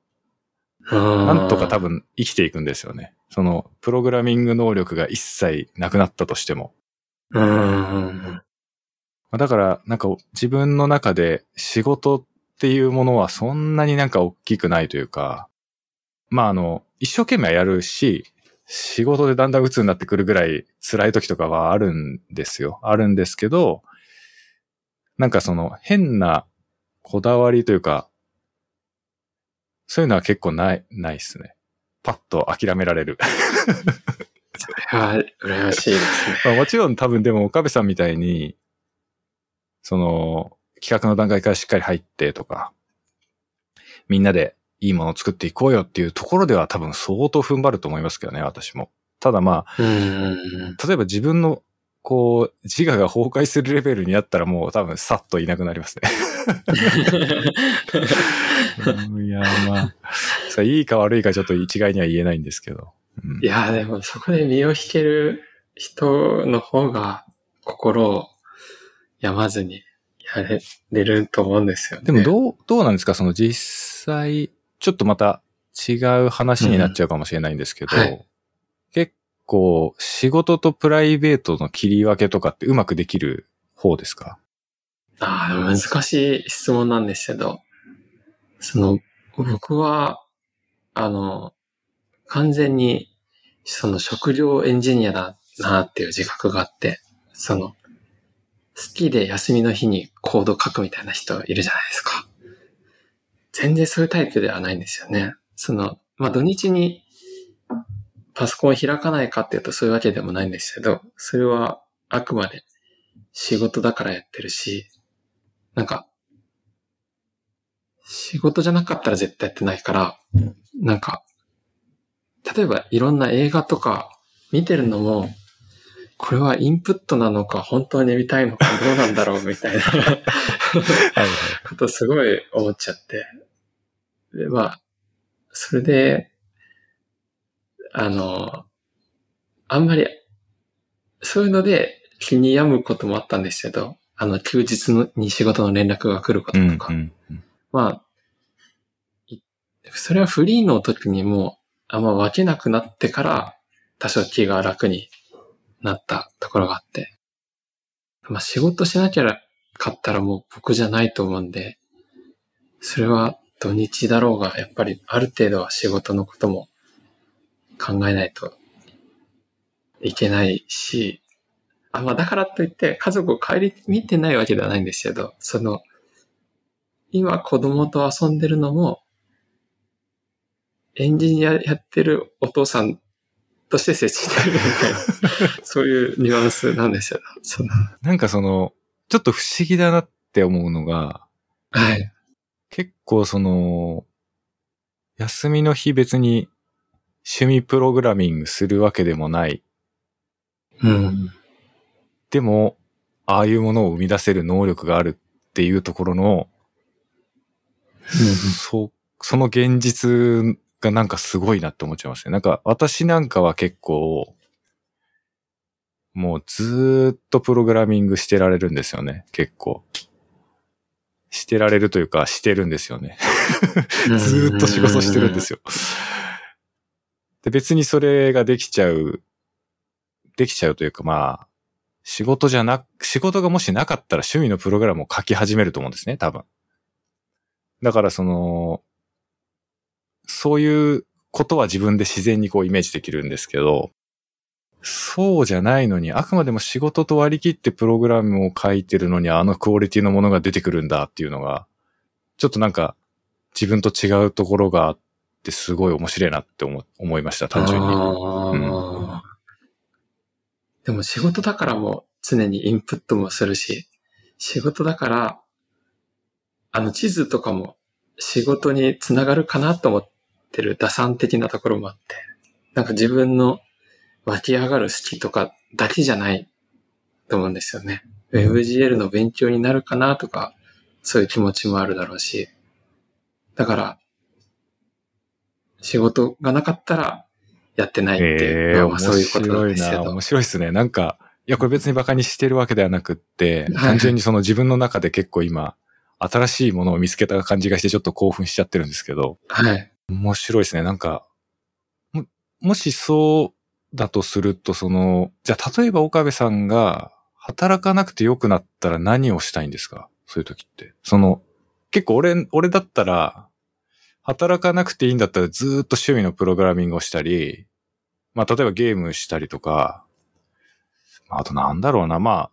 Speaker 2: な
Speaker 1: なんとか多分生きていくんですよね。その、プログラミング能力が一切なくなったとしても。だから、なんか自分の中で仕事っていうものはそんなになんか大きくないというか、まああの、一生懸命やるし、仕事でだんだん鬱になってくるぐらい辛い時とかはあるんですよ。あるんですけど、なんかその変なこだわりというか、そういうのは結構ない、ないっすね。パッと諦められる。
Speaker 2: それは羨ましいですね。[laughs]
Speaker 1: まあもちろん多分でも岡部さんみたいに、その、企画の段階からしっかり入ってとか、みんなでいいものを作っていこうよっていうところでは多分相当踏ん張ると思いますけどね、私も。ただまあ、
Speaker 2: うん。
Speaker 1: 例えば自分の、こう、自我が崩壊するレベルにあったらもう多分さっといなくなりますね。う [laughs] んいや、まあ、さいいか悪いかちょっと一概には言えないんですけど。うん
Speaker 2: いや、でもそこで身を引ける人の方が心を病まずにやれれると思うんですよね。
Speaker 1: でもどう、どうなんですか？その実際、ちょっとまた違う話になっちゃうかもしれないんですけど、
Speaker 2: うん。はい。
Speaker 1: 結構仕事とプライベートの切り分けとかってうまくできる方ですか？
Speaker 2: ああ、難しい質問なんですけど、その、僕は、あの、完全に、その食料エンジニアだなっていう自覚があって、その、好きで休みの日にコード書くみたいな人いるじゃないですか。全然そういうタイプではないんですよね。その、まあ、土日にパソコン開かないかっていうとそういうわけでもないんですけど、それはあくまで仕事だからやってるし、なんか、仕事じゃなかったら絶対やってないから、なんか、例えばいろんな映画とか見てるのも、これはインプットなのか本当に見たいのかどうなんだろうみたいな。ことすごい思っちゃって。で、まあ、それで、あの、あんまり、そういうので気に病むこともあったんですけど、あの、休日のに仕事の連絡が来ること
Speaker 1: うん
Speaker 2: とか。
Speaker 1: うんうん。
Speaker 2: まあ、いそれはフリーの時にもあんま分けなくなってから多少気が楽になったところがあって。まあ仕事しなきゃかったらもう僕じゃないと思うんで、それは土日だろうが、やっぱりある程度は仕事のことも考えないといけないし、あ、まあだからといって家族を帰り見てないわけではないんですけど、その、今子供と遊んでるのも、エンジニアやってるお父さんとして接してるみたいな、[laughs] そういうニュアンスなんですよ。その
Speaker 1: なんかその、ちょっと不思議だなって思うのが、
Speaker 2: はい。
Speaker 1: 結構その、休みの日別に趣味プログラミングするわけでもない。
Speaker 2: うん。
Speaker 1: でも、ああいうものを生み出せる能力があるっていうところの、そ、その現実がなんかすごいなって思っちゃいますね。なんか私なんかは結構、もうずーっとプログラミングしてられるんですよね、結構。してられるというか、してるんですよね。[laughs] ずーっと仕事してるんです
Speaker 2: よ。
Speaker 1: よ。で、別にそれができちゃう、できちゃうというかまあ、仕事じゃな、仕事がもしなかったら趣味のプログラムを書き始めると思うんですね、多分。だからその、そういうことは自分で自然にこうイメージできるんですけど、そうじゃないのに、あくまでも仕事と割り切ってプログラムを書いてるのにあのクオリティのものが出てくるんだっていうのが、ちょっとなんか自分と違うところがあってすごい面白いなって思思いました、単純に。
Speaker 2: でも仕事だからも常にインプットもするし、仕事だから、あの地図とかも仕事につながるかなと思ってる打算的なところもあって、なんか自分の湧き上がる好きとかだけじゃないと思うんですよね。WebGL の勉強になるかなとか、そういう気持ちもあるだろうし。だから、仕事がなかったらやってないっていうのは、まあそういうことなんですけど。
Speaker 1: 面白いですね。なんか、いや、これ別にバカにしてるわけではなくって、
Speaker 2: はい
Speaker 1: 単純にその自分の中で結構今、新しいものを見つけた感じがしてちょっと興奮しちゃってるんですけど、
Speaker 2: はい。
Speaker 1: 面白いですね。なんか、も、もしそうだとすると、その、じゃあ例えば岡部さんが働かなくて良くなったら何をしたいんですか？そういう時って。その、結構俺、俺だったら、働かなくていいんだったらずーっと趣味のプログラミングをしたり、まあ例えばゲームしたりとか、まああとなんだろうな、まあ、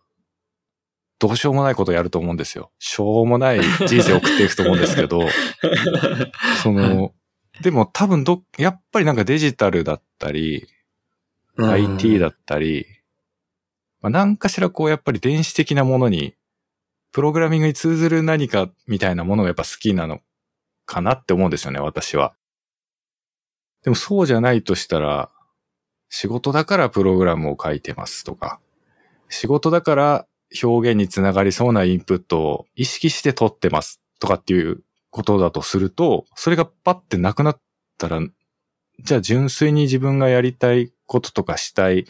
Speaker 1: どうしようもないことやると思うんですよ。しょうもない人生を送っていくと思うんですけど、[laughs] その、でも多分ど、やっぱりなんかデジタルだったり、IT だったり、まあ、何かしらこうやっぱり電子的なものに、プログラミングに通ずる何かみたいなものがやっぱ好きなのかなって思うんですよね、私は。でもそうじゃないとしたら、仕事だからプログラムを書いてますとか、仕事だから表現につながりそうなインプットを意識して取ってますとかっていうことだとすると、それがパッてなくなったら、じゃあ純粋に自分がやりたいこととかしたい、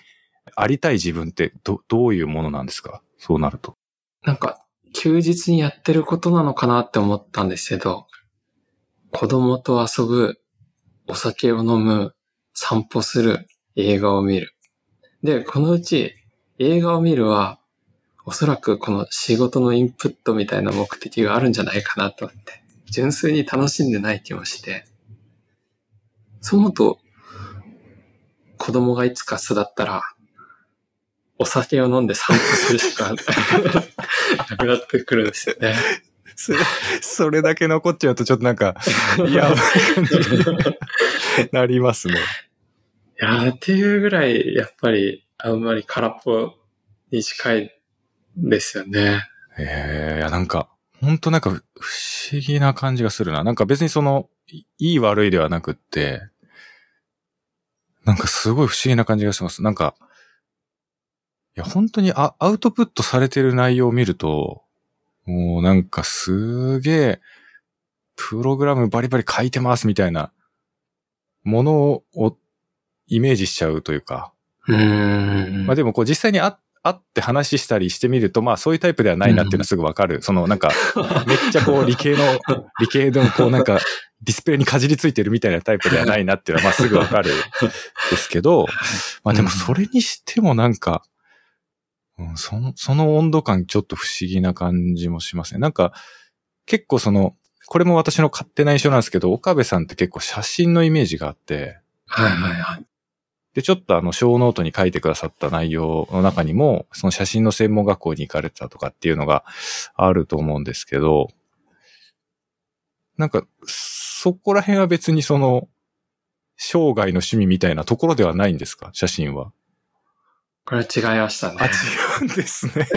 Speaker 1: ありたい自分ってど、どういうものなんですか？そうなると。
Speaker 2: なんか、休日にやってることなのかなって思ったんですけど、子供と遊ぶ、お酒を飲む、散歩する、映画を見る。で、このうち映画を見るは、おそらくこの仕事のインプットみたいな目的があるんじゃないかなと思って、純粋に楽しんでない気もして、そう思うと、子供がいつか巣だったら、お酒を飲んで散歩するしか [laughs] なくなってくるんですよね。
Speaker 1: それ、それだけ残っちゃうとちょっとなんか、いや、感じになりますね。
Speaker 2: やーっていうぐらい、やっぱり、あんまり空っぽに近いですよね。
Speaker 1: ええいや、なんか、ほんとなんか不思議な感じがするな。なんか別にその、いいい悪いではなくって、なんかすごい不思議な感じがします。なんか、いや、本当にアアウトプットされてる内容を見ると、もうなんかすげえ、プログラムバリバリ書いてますみたいなものをイメージしちゃうというか、
Speaker 2: うーん。
Speaker 1: まあでもこう実際に会会って話したりしてみると、まあそういうタイプではないなっていうのはすぐわかる。そのなんか、[laughs] めっちゃこう理系の、理系でもこうなんかディスプレイにかじりついてるみたいなタイプではないなっていうのはまあすぐわかる [laughs] ですけど、まあでもそれにしてもなんか、うん、その、その温度感ちょっと不思議な感じもしますね。なんか結構その、これも私の勝手な印象なんですけど、岡部さんって結構写真のイメージがあって、
Speaker 2: はいはいはい。
Speaker 1: で、ちょっとあの、 show note に書いてくださった内容の中にも、その写真の専門学校に行かれてたとかっていうのがあると思うんですけど、なんか、そこら辺は別にその、生涯の趣味みたいなところではないんですか？写真は。
Speaker 2: これは違いましたね。
Speaker 1: あ、違うんですね。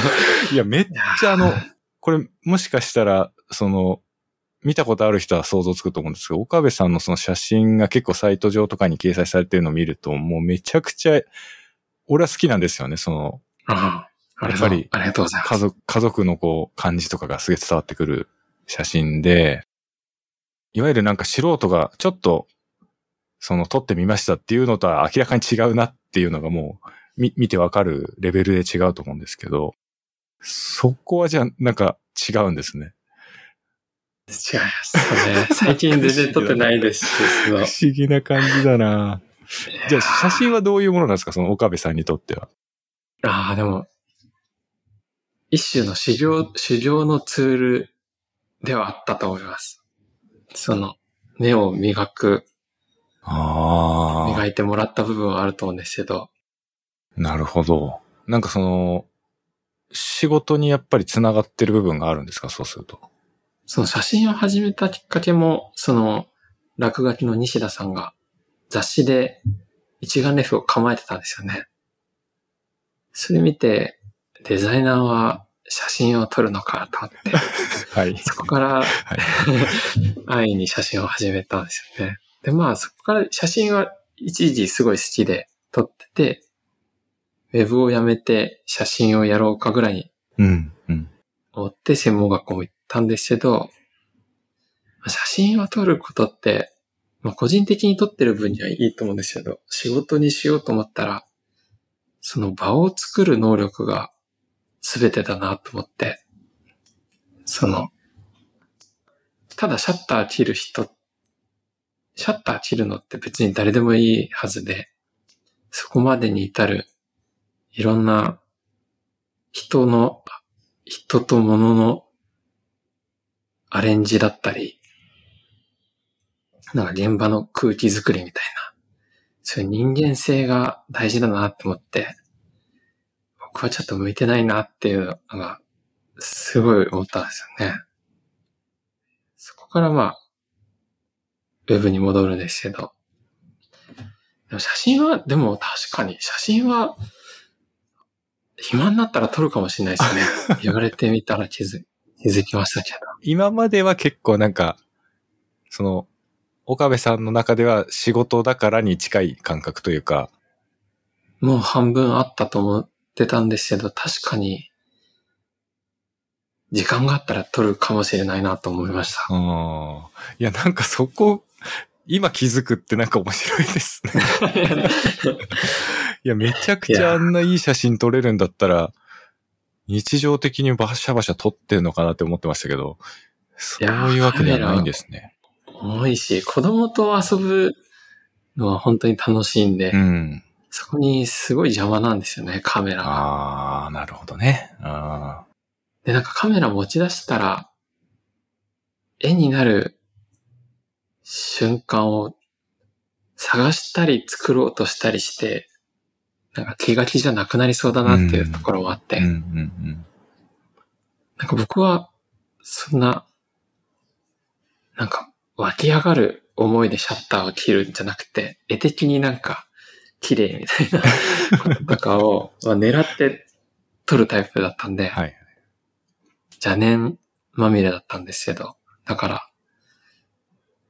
Speaker 1: [laughs] いや、めっちゃあの、これ、もしかしたら、その、見たことある人は想像つくと思うんですけど、岡部さんのその写真が結構サイト上とかに掲載されてるのを見ると、もうめちゃくちゃ、俺は好きなんですよね、その、
Speaker 2: ああ
Speaker 1: やっぱり
Speaker 2: ありがとうございます。
Speaker 1: 家族、家族のこう、感じとかがすげえ伝わってくる写真で、いわゆるなんか素人がちょっと、その撮ってみましたっていうのとは明らかに違うなっていうのがもう、み、見てわかるレベルで違うと思うんですけど、そこはじゃあ、なんか違うんですね。
Speaker 2: 違いますね。最近全然撮ってないですし、
Speaker 1: 不思議な感じだなじゃあ写真はどういうものなんですか？その岡部さんにとっては。
Speaker 2: ああ、でも、一種の修行、修行のツールではあったと思います。その、目を磨く、
Speaker 1: あ
Speaker 2: 磨いてもらった部分はあると思うんですけど、
Speaker 1: なるほど。なんかその、仕事にやっぱり繋がってる部分があるんですか？そうすると。
Speaker 2: その写真を始めたきっかけも、その、落書きの西田さんが雑誌で一眼レフを構えてたんですよね。それ見て、デザイナーは写真を撮るのかと思って、[laughs]
Speaker 1: はい。
Speaker 2: そこから、[laughs] 安易に写真を始めたんですよね。で、まあそこから写真は一時すごい好きで撮ってて、ウェブをやめて写真をやろうかぐらいに
Speaker 1: うん、うん。
Speaker 2: 思って専門学校も行ったんですけど、まあ写真を撮ることって、まあ個人的に撮ってる分にはいいと思うんですけど、仕事にしようと思ったら、その場を作る能力が全てだなと思って、その、ただシャッター切る人、シャッター切るのって別に誰でもいいはずで、そこまでに至るいろんな人の、人と物のアレンジだったり、なんか現場の空気作りみたいな、そういう人間性が大事だなって思って、僕はちょっと向いてないなっていうのが、すごい思ったんですよね。そこからまあ、ウェブに戻るんですけど、でも写真は、でも確かに写真は、暇になったら撮るかもしれないですね。[laughs] 言われてみたら気づ気づきましたけど。
Speaker 1: 今までは結構なんか、その、岡部さんの中では仕事だからに近い感覚というか、
Speaker 2: もう半分あったと思ってたんですけど、確かに、時間があったら撮るかもしれないなと思いました。
Speaker 1: うん。いや、なんかそこ、今気づくってなんか面白いですね。[laughs] いや、めちゃくちゃあんないい写真撮れるんだったら、日常的にバシャバシャ撮ってんのかなって思ってましたけど、そういうわけではないんですね。
Speaker 2: 重いし、子供と遊ぶのは本当に楽しいんで、
Speaker 1: うん。
Speaker 2: そこにすごい邪魔なんですよね、カメラが。
Speaker 1: ああ、なるほどね。あ
Speaker 2: で、なんかカメラ持ち出したら、絵になる瞬間を探したり作ろうとしたりして、なんか気が気じゃなくなりそうだなっていうところもあって、なんか僕は、そんな、なんか湧き上がる思いでシャッターを切るんじゃなくて、絵的になんか綺麗みたいなこと [laughs] とかを、まあ、狙って撮るタイプだったんで、
Speaker 1: はい。
Speaker 2: 邪念まみれだったんですけど、だから、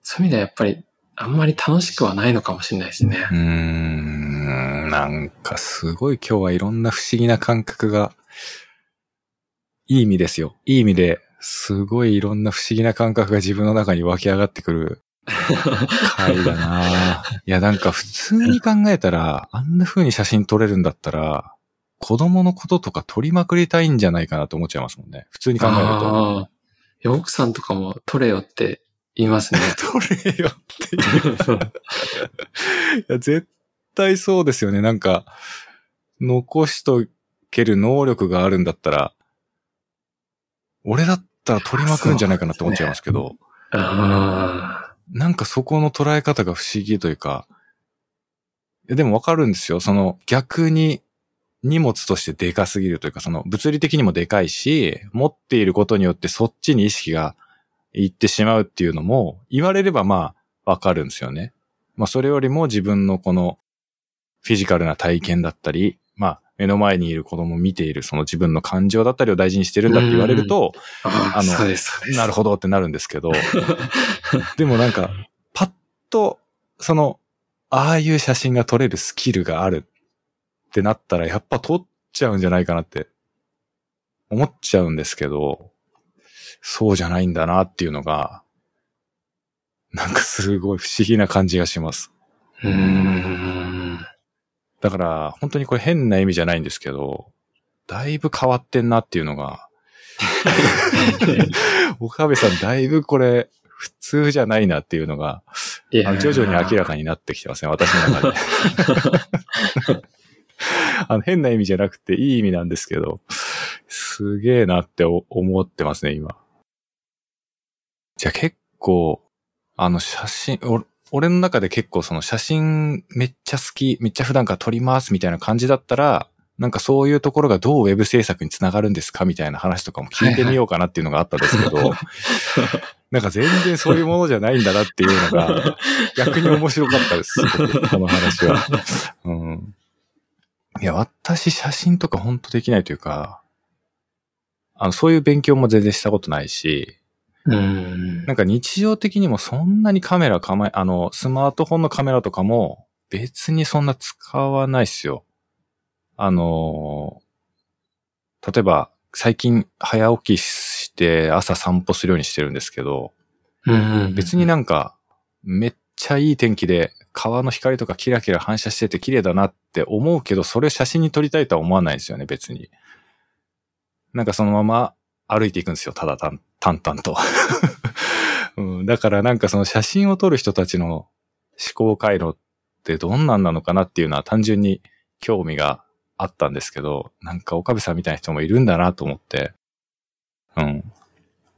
Speaker 2: そういう意味ではやっぱり、あんまり楽しくはないのかもしれないですね
Speaker 1: うー。ん、なんかすごい今日はいろんな不思議な感覚が、いい意味ですよ。いい意味で、すごいいろんな不思議な感覚が自分の中に湧き上がってくる [laughs] 回だないや、なんか普通に考えたら、あんな風に写真撮れるんだったら、子供のこととか撮りまくりたいんじゃないかなと思っちゃいますもんね。普通に考えると。
Speaker 2: ああ。いや奥さんとかも撮れよって言いますね。
Speaker 1: 撮れよっていう。いや、絶対そうですよね。なんか、残しとける能力があるんだったら、俺だったら撮りまくるんじゃないかなって思っちゃいますけど、
Speaker 2: あ
Speaker 1: なんかそこの捉え方が不思議というか、いやでもわかるんですよ。その逆に荷物としてでかすぎるというか、その物理的にもでかいし、持っていることによってそっちに意識がいってしまうっていうのも、言われればまあわかるんですよね。まあそれよりも自分のこのフィジカルな体験だったり、まあ目の前にいる子供を見ているその自分の感情だったりを大事にしてるんだって言われると、
Speaker 2: あ。
Speaker 1: の。なるほどってなるんですけど、[laughs] でもなんか、パッと、その、ああいう写真が撮れるスキルがあるってなったら、やっぱ撮っちゃうんじゃないかなって思っちゃうんですけど、そうじゃないんだなっていうのが、なんかすごい不思議な感じがします。
Speaker 2: うーん。
Speaker 1: だから、本当にこれ変な意味じゃないんですけど、だいぶ変わってんなっていうのが、[laughs] 岡部さんだいぶこれ、普通じゃないなっていうのが、徐々に明らかになってきてますね、私の中で。[laughs] あの変な意味じゃなくていい意味なんですけど、すげえなってお思ってますね、今。じゃあ結構、あの写真、お俺の中で結構その写真めっちゃ好き、めっちゃ普段から撮りますみたいな感じだったら、なんかそういうところがどうウェブ制作につながるんですかみたいな話とかも聞いてみようかなっていうのがあったんですけど、[laughs] なんか全然そういうものじゃないんだなっていうのが、逆に面白かったです、この話は。うん。いや、私写真とか本当できないというか、あの、そういう勉強も全然したことないし、
Speaker 2: うーん。
Speaker 1: なんか日常的にもそんなにカメラ構え、あの、スマートフォンのカメラとかも別にそんな使わないっすよ。あの、例えば最近早起きして朝散歩するようにしてるんですけど、
Speaker 2: うん
Speaker 1: 別になんかめっちゃいい天気で川の光とかキラキラ反射してて綺麗だなって思うけど、それを写真に撮りたいとは思わないんですよね、別に。なんかそのまま歩いていくんですよ、ただ淡淡々と。[laughs] うん、だからなんかその写真を撮る人たちの思考回路ってどんなんなのかなっていうのは単純に興味があったんですけど、なんか岡部さんみたいな人もいるんだなと思って、うん。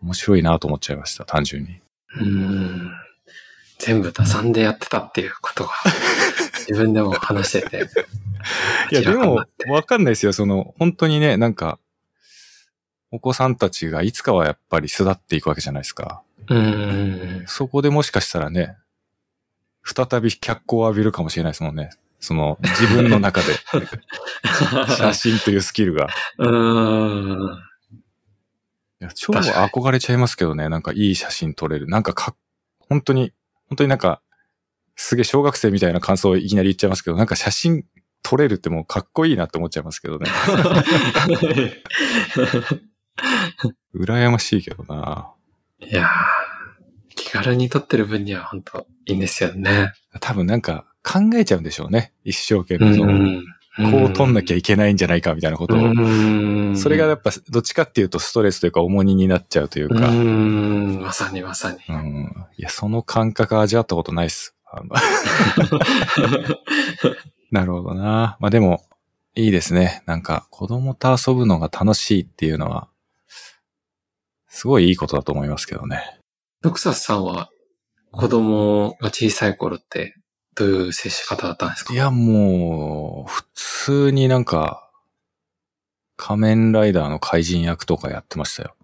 Speaker 1: 面白いなと思っちゃいました、単純に。
Speaker 2: うーん。全部打算でやってたっていうことが、[laughs] 自分でも話してて。
Speaker 1: いや、でもわかんないですよ。その、本当にね、なんか、お子さんたちがいつかはやっぱり巣立っていくわけじゃないですか。
Speaker 2: うーん。
Speaker 1: そこでもしかしたらね、再び脚光を浴びるかもしれないですもんね。その、自分の中で、[laughs] 写真というスキルが。
Speaker 2: うーん。
Speaker 1: いや超憧れちゃいますけどね。なんかいい写真撮れる。なんかか、本当に、本当になんか、すげえ小学生みたいな感想をいきなり言っちゃいますけど、なんか写真撮れるってもうかっこいいなって思っちゃいますけどね。[laughs] 羨ましいけどな。
Speaker 2: いやー気軽に撮ってる分には本当いいんですよね。
Speaker 1: 多分なんか考えちゃうんでしょうね。一生懸命その。こう撮んなきゃいけないんじゃないかみたいなことを。
Speaker 2: うん
Speaker 1: それがやっぱどっちかっていうとストレスというか重荷になっちゃうという
Speaker 2: う
Speaker 1: か。
Speaker 2: ん、まさにまさに。
Speaker 1: うん。いや、その感覚味わったことないっす。[laughs] なるほどな。まあでも、いいですね。なんか、子供と遊ぶのが楽しいっていうのは、すごいいいことだと思いますけどね。
Speaker 2: ドクサスさんは子供が小さい頃ってどういう接し方だったんですか？
Speaker 1: いや、もう、普通になんか、仮面ライダーの怪人役とかやってましたよ。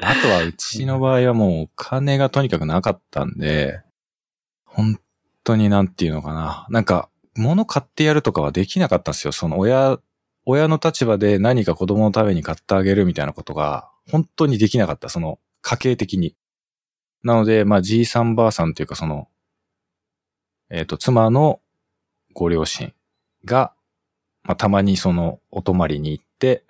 Speaker 1: あとは、うちの場合はもうお金がとにかくなかったんで、本当になんていうのかな。なんか、物買ってやるとかはできなかったんですよ。その親、親の立場で何か子供のために買ってあげるみたいなことが、本当にできなかった。その、家計的に。なので、まあ、じいさんばあさんというか、その、えっ、と、妻のご両親が、まあ、たまにその、お泊まりに行って、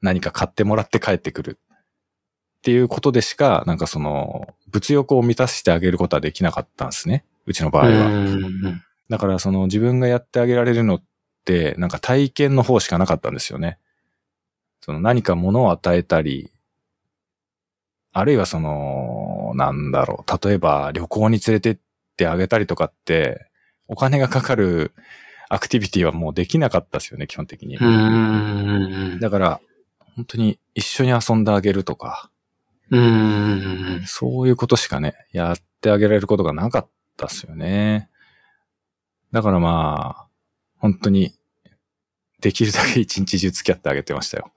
Speaker 1: 何か買ってもらって帰ってくる。っていうことでしか、なんかその、物欲を満たしてあげることはできなかったんですね。うちの場合は。だからその自分がやってあげられるのって、なんか体験の方しかなかったんですよね。その何か物を与えたり、あるいはその、なんだろう、例えば旅行に連れてってあげたりとかって、お金がかかるアクティビティはもうできなかったですよね、基本的に。だから、本当に一緒に遊んであげるとか、そういうことしかね、やってあげられることがなかったっすよね。だからまあ、本当に、できるだけ一日中付き合ってあげてましたよ。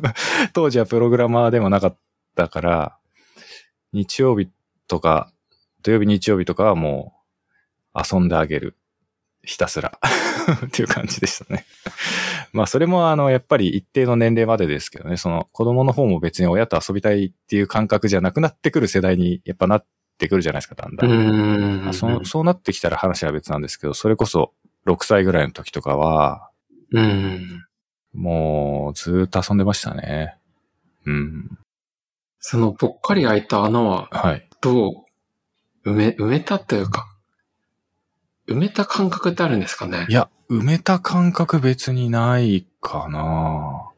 Speaker 1: [laughs] 当時はプログラマーでもなかったから、日曜日とか、土曜日日曜日とかはもう遊んであげる。ひたすら [laughs] っていう感じでしたねまあそれもあの、やっぱり一定の年齢までですけどね、その子供の方も別に親と遊びたいっていう感覚じゃなくなってくる世代にやっぱなってくるじゃないですか、だんだん。まあ、そそうなってきたら話は別なんですけど、それこそ6歳ぐらいの時とかは、
Speaker 2: うん、
Speaker 1: もうずーっと遊んでましたね。うん。
Speaker 2: そのぽっかり開いた穴は、
Speaker 1: はい。
Speaker 2: どう埋め、埋めたというか、埋めた感覚ってあるんですかね？
Speaker 1: いや、埋めた感覚別にないかな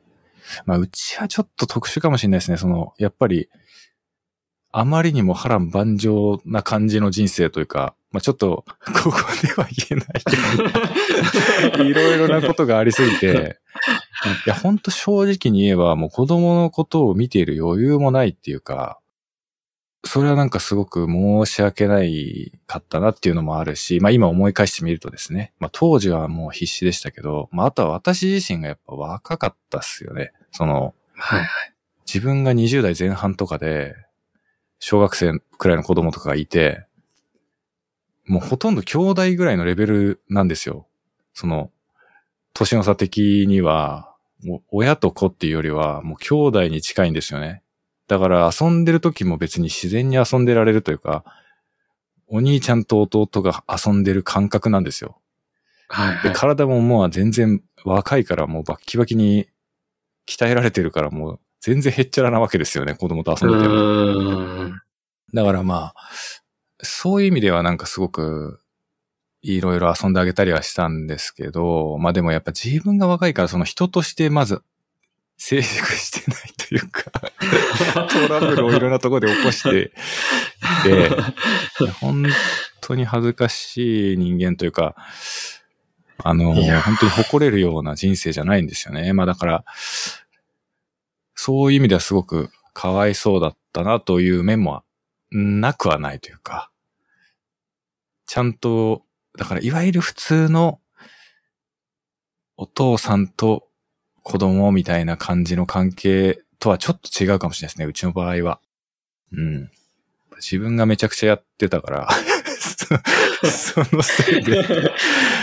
Speaker 1: まあ、うちはちょっと特殊かもしれないですね。その、やっぱり、あまりにも波乱万丈な感じの人生というか、まあちょっと、[laughs] ここでは言えない [laughs] いろいろなことがありすぎて、いや、ほんと正直に言えば、もう子供のことを見ている余裕もないっていうか、それはなんかすごく申し訳ないかったなっていうのもあるし、まあ今思い返してみるとですね、まあ当時はもう必死でしたけど、まああとは私自身がやっぱ若かったっすよね。その、
Speaker 2: はいはい。
Speaker 1: 自分が20代前半とかで、小学生くらいの子供とかがいて、もうほとんど兄弟ぐらいのレベルなんですよ。その、年の差的には、もう親と子っていうよりは、もう兄弟に近いんですよね。だから遊んでる時も別に自然に遊んでられるというか、お兄ちゃんと弟が遊んでる感覚なんですよ。
Speaker 2: はい、はい、
Speaker 1: で体ももう全然若いからもうバッキバキに鍛えられてるからもう全然へっちゃらなわけですよね、子供と遊んでても。だからまあ、そういう意味ではなんかすごくいろいろ遊んであげたりはしたんですけど、まあでもやっぱ自分が若いからその人としてまず成熟してないというか [laughs] トラブルをいろんなところで起こしてで、本当に恥ずかしい人間というか、あの、本当に誇れるような人生じゃないんですよね。まあだから、そういう意味ではすごくかわいそうだったなという面もなくはないというか、ちゃんと、だからいわゆる普通のお父さんと子供みたいな感じの関係とはちょっと違うかもしれないですね、うちの場合は。うん。自分がめちゃくちゃやってたからそのせいで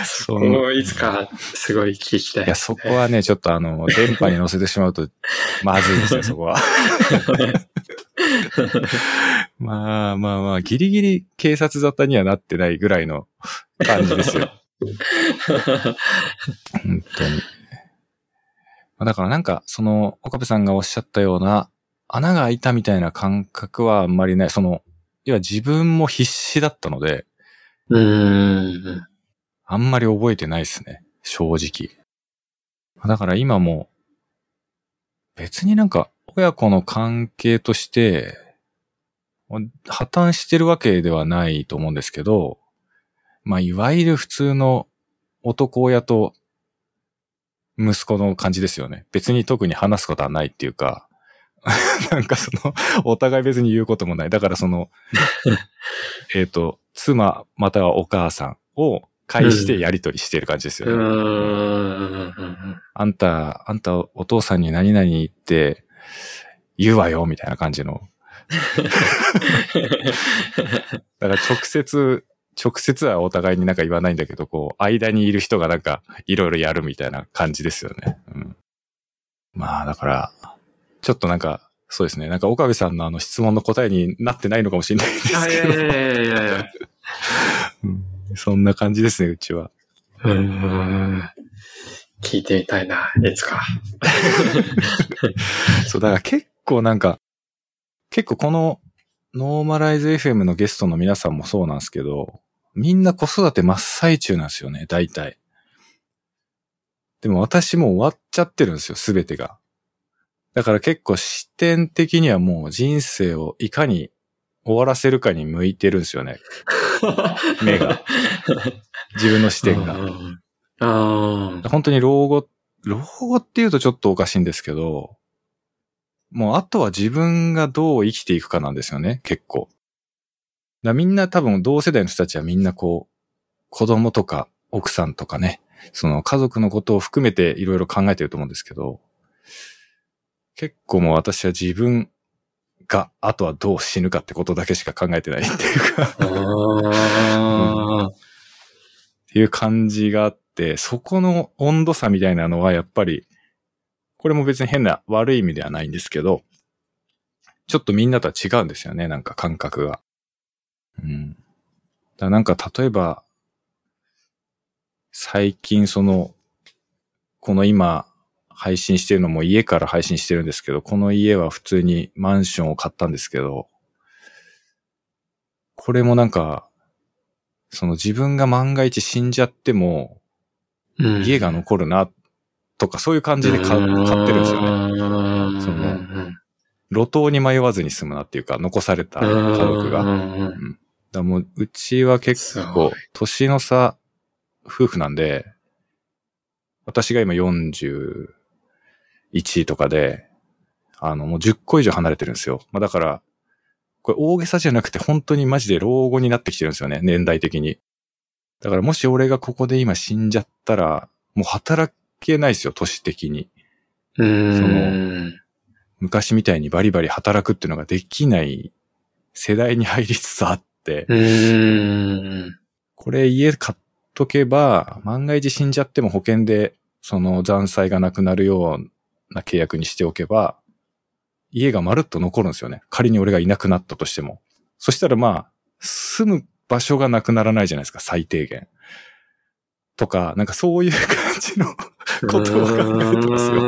Speaker 2: その、[laughs] いつかすごい聞きたい、
Speaker 1: いや、そこはね、ちょっとあの、電波に乗せてしまうと、[laughs] まずいですね、そこは。[laughs] まあまあまあ、ギリギリ警察沙汰にはなってないぐらいの感じですよ。本当に。だからなんか、その、岡部さんがおっしゃったような、穴が開いたみたいな感覚はあんまりない。その、要は自分も必死だったので、
Speaker 2: うん。
Speaker 1: あんまり覚えてないですね。正直。だから今も、別になんか、親子の関係として、破綻してるわけではないと思うんですけど、まあ、いわゆる普通の男親と息子の感じですよね。別に特に話すことはないっていうか、[laughs] なんかその、お互い別に言うこともない。だからその、[laughs] えっと、妻またはお母さんを介してやりとりしてる感じですよね。
Speaker 2: うん
Speaker 1: あんた、あんたお父さんに何々言って言うわよ、みたいな感じの。[laughs] だから直接直接はお互いになんか言わないんだけど、こう、間にいる人がなんか、いろいろやるみたいな感じですよね。うん。まあ、だから、ちょっとなんか、そうですね。なんか岡部さんのあの質問の答えになってないのかもしれないんですけど。
Speaker 2: やいやいやいやいや。
Speaker 1: うんそんな感じですね、うちは。
Speaker 2: うーん。聞いてみたいな、いつか。[laughs]
Speaker 1: そう、だから結構なんか、結構このノーマライズ FM のゲストの皆さんもそうなんですけど、みんな子育て真っ最中なんですよね、大体。でも私もう終わっちゃってるんですよ、すべてが。だから結構視点的にはもう人生をいかに終わらせるかに向いてるんですよね。目が。[laughs] 自分の視点が。
Speaker 2: ああ。
Speaker 1: 本当に老後、老後って言うとちょっとおかしいんですけど、もうあとは自分がどう生きていくかなんですよね、結構。だみんな多分同世代の人たちはみんなこう、子供とか奥さんとかね、その家族のことを含めていろいろ考えてると思うんですけど、結構もう私は自分が、あとはどう死ぬかってことだけしか考えてないっていうか、
Speaker 2: ああ。
Speaker 1: っていう感じがあって、そこの温度差みたいなのはやっぱり、これも別に変な悪い意味ではないんですけど、ちょっとみんなとは違うんですよね、なんか感覚が。うん。だなんか例えば、最近その、この今配信してるのも家から配信してるんですけど、この家は普通にマンションを買ったんですけど、これもなんか、その自分が万が一死んじゃっても、
Speaker 2: うん。
Speaker 1: 家が残るな、とかそういう感じで買買ってるんですよね。
Speaker 2: ね
Speaker 1: その路頭に迷わずに済むなっていうか、残された家族が。だからもう、うちは結構
Speaker 2: い、
Speaker 1: 年の差、夫婦なんで、私が今41とかで、あの、もう10個以上離れてるんですよ。まあだから、これ大げさじゃなくて本当にマジで老後になってきてるんですよね、年代的に。だからもし俺がここで今死んじゃったら、もう働けないですよ、年的に。
Speaker 2: うん。
Speaker 1: 昔みたいにバリバリ働くっていうのができない世代に入りつつあって、
Speaker 2: うん。
Speaker 1: これ家買っとけば、万が一死んじゃっても保険でその残債がなくなるような契約にしておけば、家がまるっと残るんですよね。仮に俺がいなくなったとしても。そしたらまあ、住む場所がなくならないじゃないですか、最低限。とか、なんかそういう感じのことを考えてますよ。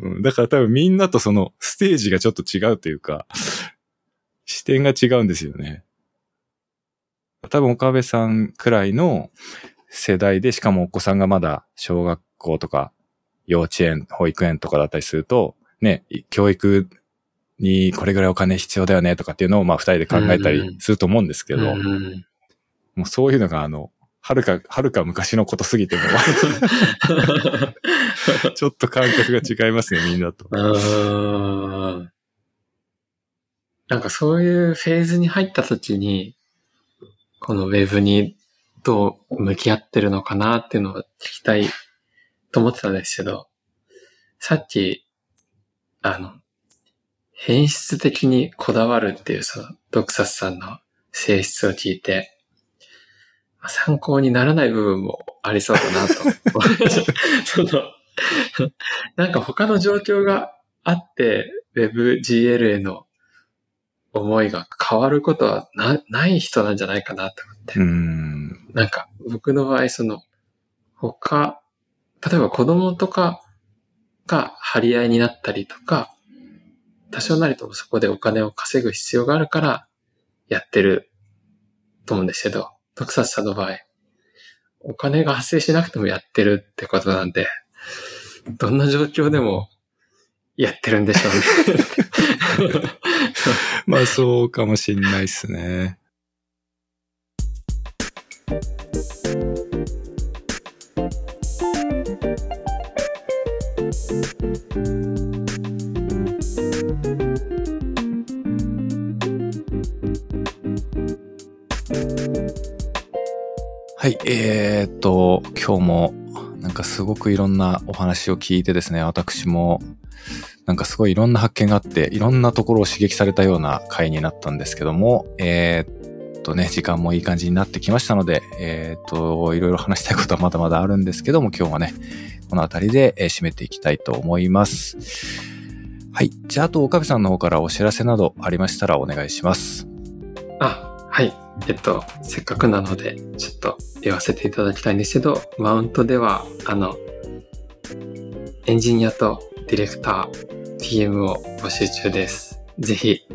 Speaker 1: うん、だから多分みんなとそのステージがちょっと違うというか、視点が違うんですよね。多分岡部さんくらいの世代で、しかもお子さんがまだ小学校とか幼稚園、保育園とかだったりすると、ね、教育にこれぐらいお金必要だよねとかっていうのをまあ二人で考えたりすると思うんですけど、
Speaker 2: うん
Speaker 1: もうそういうのがあの、はるか、はるか昔のことすぎても、[laughs] ちょっと感覚が違いますね、みんなと。
Speaker 2: うんなんかそういうフェーズに入った時に、このウェブにどう向き合ってるのかなっていうのを聞きたいと思ってたんですけど、さっき、あの、変質的にこだわるっていうそのドクサスさんの性質を聞いて、まあ参考にならない部分もありそうだなと。[laughs] その、なんか他の状況があって、WebGL への思いが変わることはなない人なんじゃないかなと思って。
Speaker 1: うーん。
Speaker 2: なんか僕の場合、その、他、例えば子供とかが張り合いになったりとか、多少なりともそこでお金を稼ぐ必要があるからやってると思うんですけど、徳サスさんの場合、お金が発生しなくてもやってるってことなんで、どんな状況でもやってるんでしょうね。[laughs]
Speaker 1: まあそうかもしんないっすね。はい、えーっと、今日もなんかすごくいろんなお話を聞いてですね、私もなんかすごいいろんな発見があって、いろんなところを刺激されたような回になったんですけども、えーっとね、時間もいい感じになってきましたので、えっ、と、いろいろ話したいことはまだまだあるんですけども、今日はね、この辺りで、締めていきたいと思います。はい。じゃあ、あと、岡部さんの方からお知らせなどありましたらお願いします。
Speaker 2: あ、はい。えっと、せっかくなので、ちょっと言わせていただきたいんですけど、マウントでは、あの、エンジニアとディレクター、PM を募集中です。ぜひ、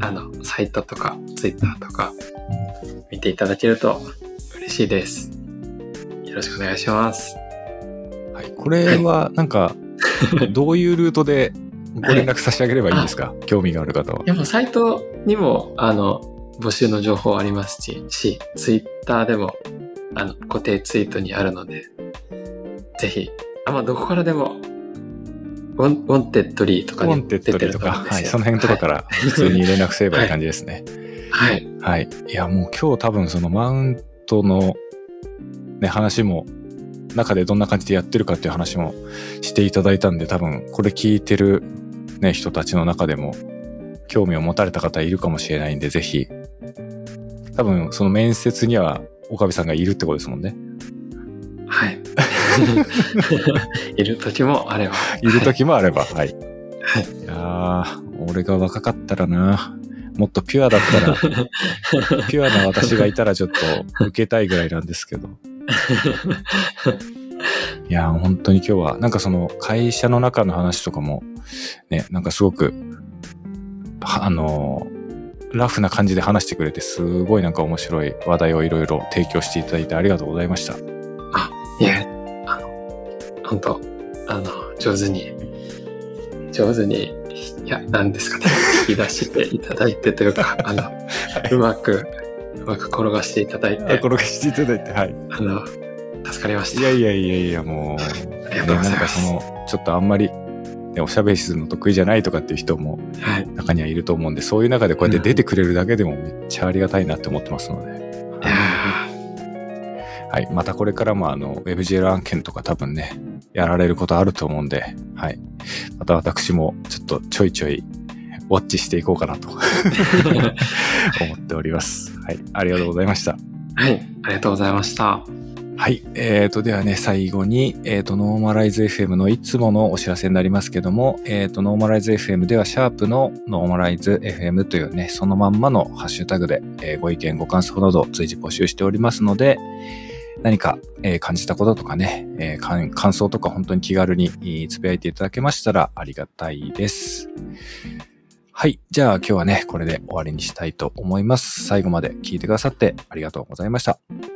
Speaker 2: あの、サイトとか、ツイッターとか、見ていただけると嬉しいです。よろしくお願いします。
Speaker 1: はい。これは、なんか、どういうルートでご連絡差し上げればいいんですか、興味がある方は。
Speaker 2: やっぱサイトにも、あの、募集の情報ありますし、し、ツイッターでも、あの、固定ツイートにあるので、ぜひ、あ、まあ、どこからでも、ウォンウォンテッドリーとか
Speaker 1: ウ
Speaker 2: ォ
Speaker 1: ンテッドリーとか、はい、その辺とかから普通に連絡すればいい感じですね。
Speaker 2: はい。
Speaker 1: はい。いや、もう今日多分そのマウントのね、話も、中でどんな感じでやってるかっていう話もしていただいたんで、多分これ聞いてるね、人たちの中でも興味を持たれた方いるかもしれないんで、ぜひ、多分その面接には岡部さんがいるってことですもんね。
Speaker 2: はい。[laughs] いる時もあれば。
Speaker 1: いる時もあれば、はい。い
Speaker 2: はい。
Speaker 1: やー、俺が若かったらな、もっとピュアだったら、[laughs] ピュアな私がいたらちょっと受けたいぐらいなんですけど。いやー、本当に今日は、なんかその会社の中の話とかも、ね、なんかすごく、はあのーラフな感じで話してくれて、すごいなんか面白い話題をいろいろ提供していただいてありがとうございました。
Speaker 2: いえ、あの、本当あの、上手に、上手に、いや、何ですかね、引き出していただいてというか、あの、[laughs] うまく、うまく転がしていただいて、
Speaker 1: 転がしていただいて、はい。
Speaker 2: あの、助かりました。
Speaker 1: いやいやいやいや、もう、
Speaker 2: ありがとうござい
Speaker 1: ね、なんか
Speaker 2: ます。
Speaker 1: その、ちょっとあんまり、ね、おしゃべりするの得意じゃないとかっていう人も
Speaker 2: はい。
Speaker 1: 中にはいると思うんで、そういう中でこうやって出てくれるだけでもめっちゃありがたいなって思ってますので。はい。またこれからもあの、WebGL 案件とか多分ね、やられることあると思うんで、はい。また私もちょっとちょいちょい、ウォッチしていこうかなと [laughs] 思
Speaker 2: ー
Speaker 1: っております。はい。ありがとうございました。
Speaker 2: はい。ありがとうございました。
Speaker 1: はい。えーと、ではね、最後に、えーと、ノーマライズ FM のいつものお知らせになりますけども、えーと、ノーマライズ FM では、シャープのノーマライズ FM というね、そのまんまのハッシュタグで、えーご意見、ご感想など随時募集しておりますので、何か、え感じたこととかね、え感想とか本当に気軽にえーつぶやいていただけましたらありがたいです。はい。じゃあ今日はね、これで終わりにしたいと思います。最後まで聞いてくださってありがとうございました。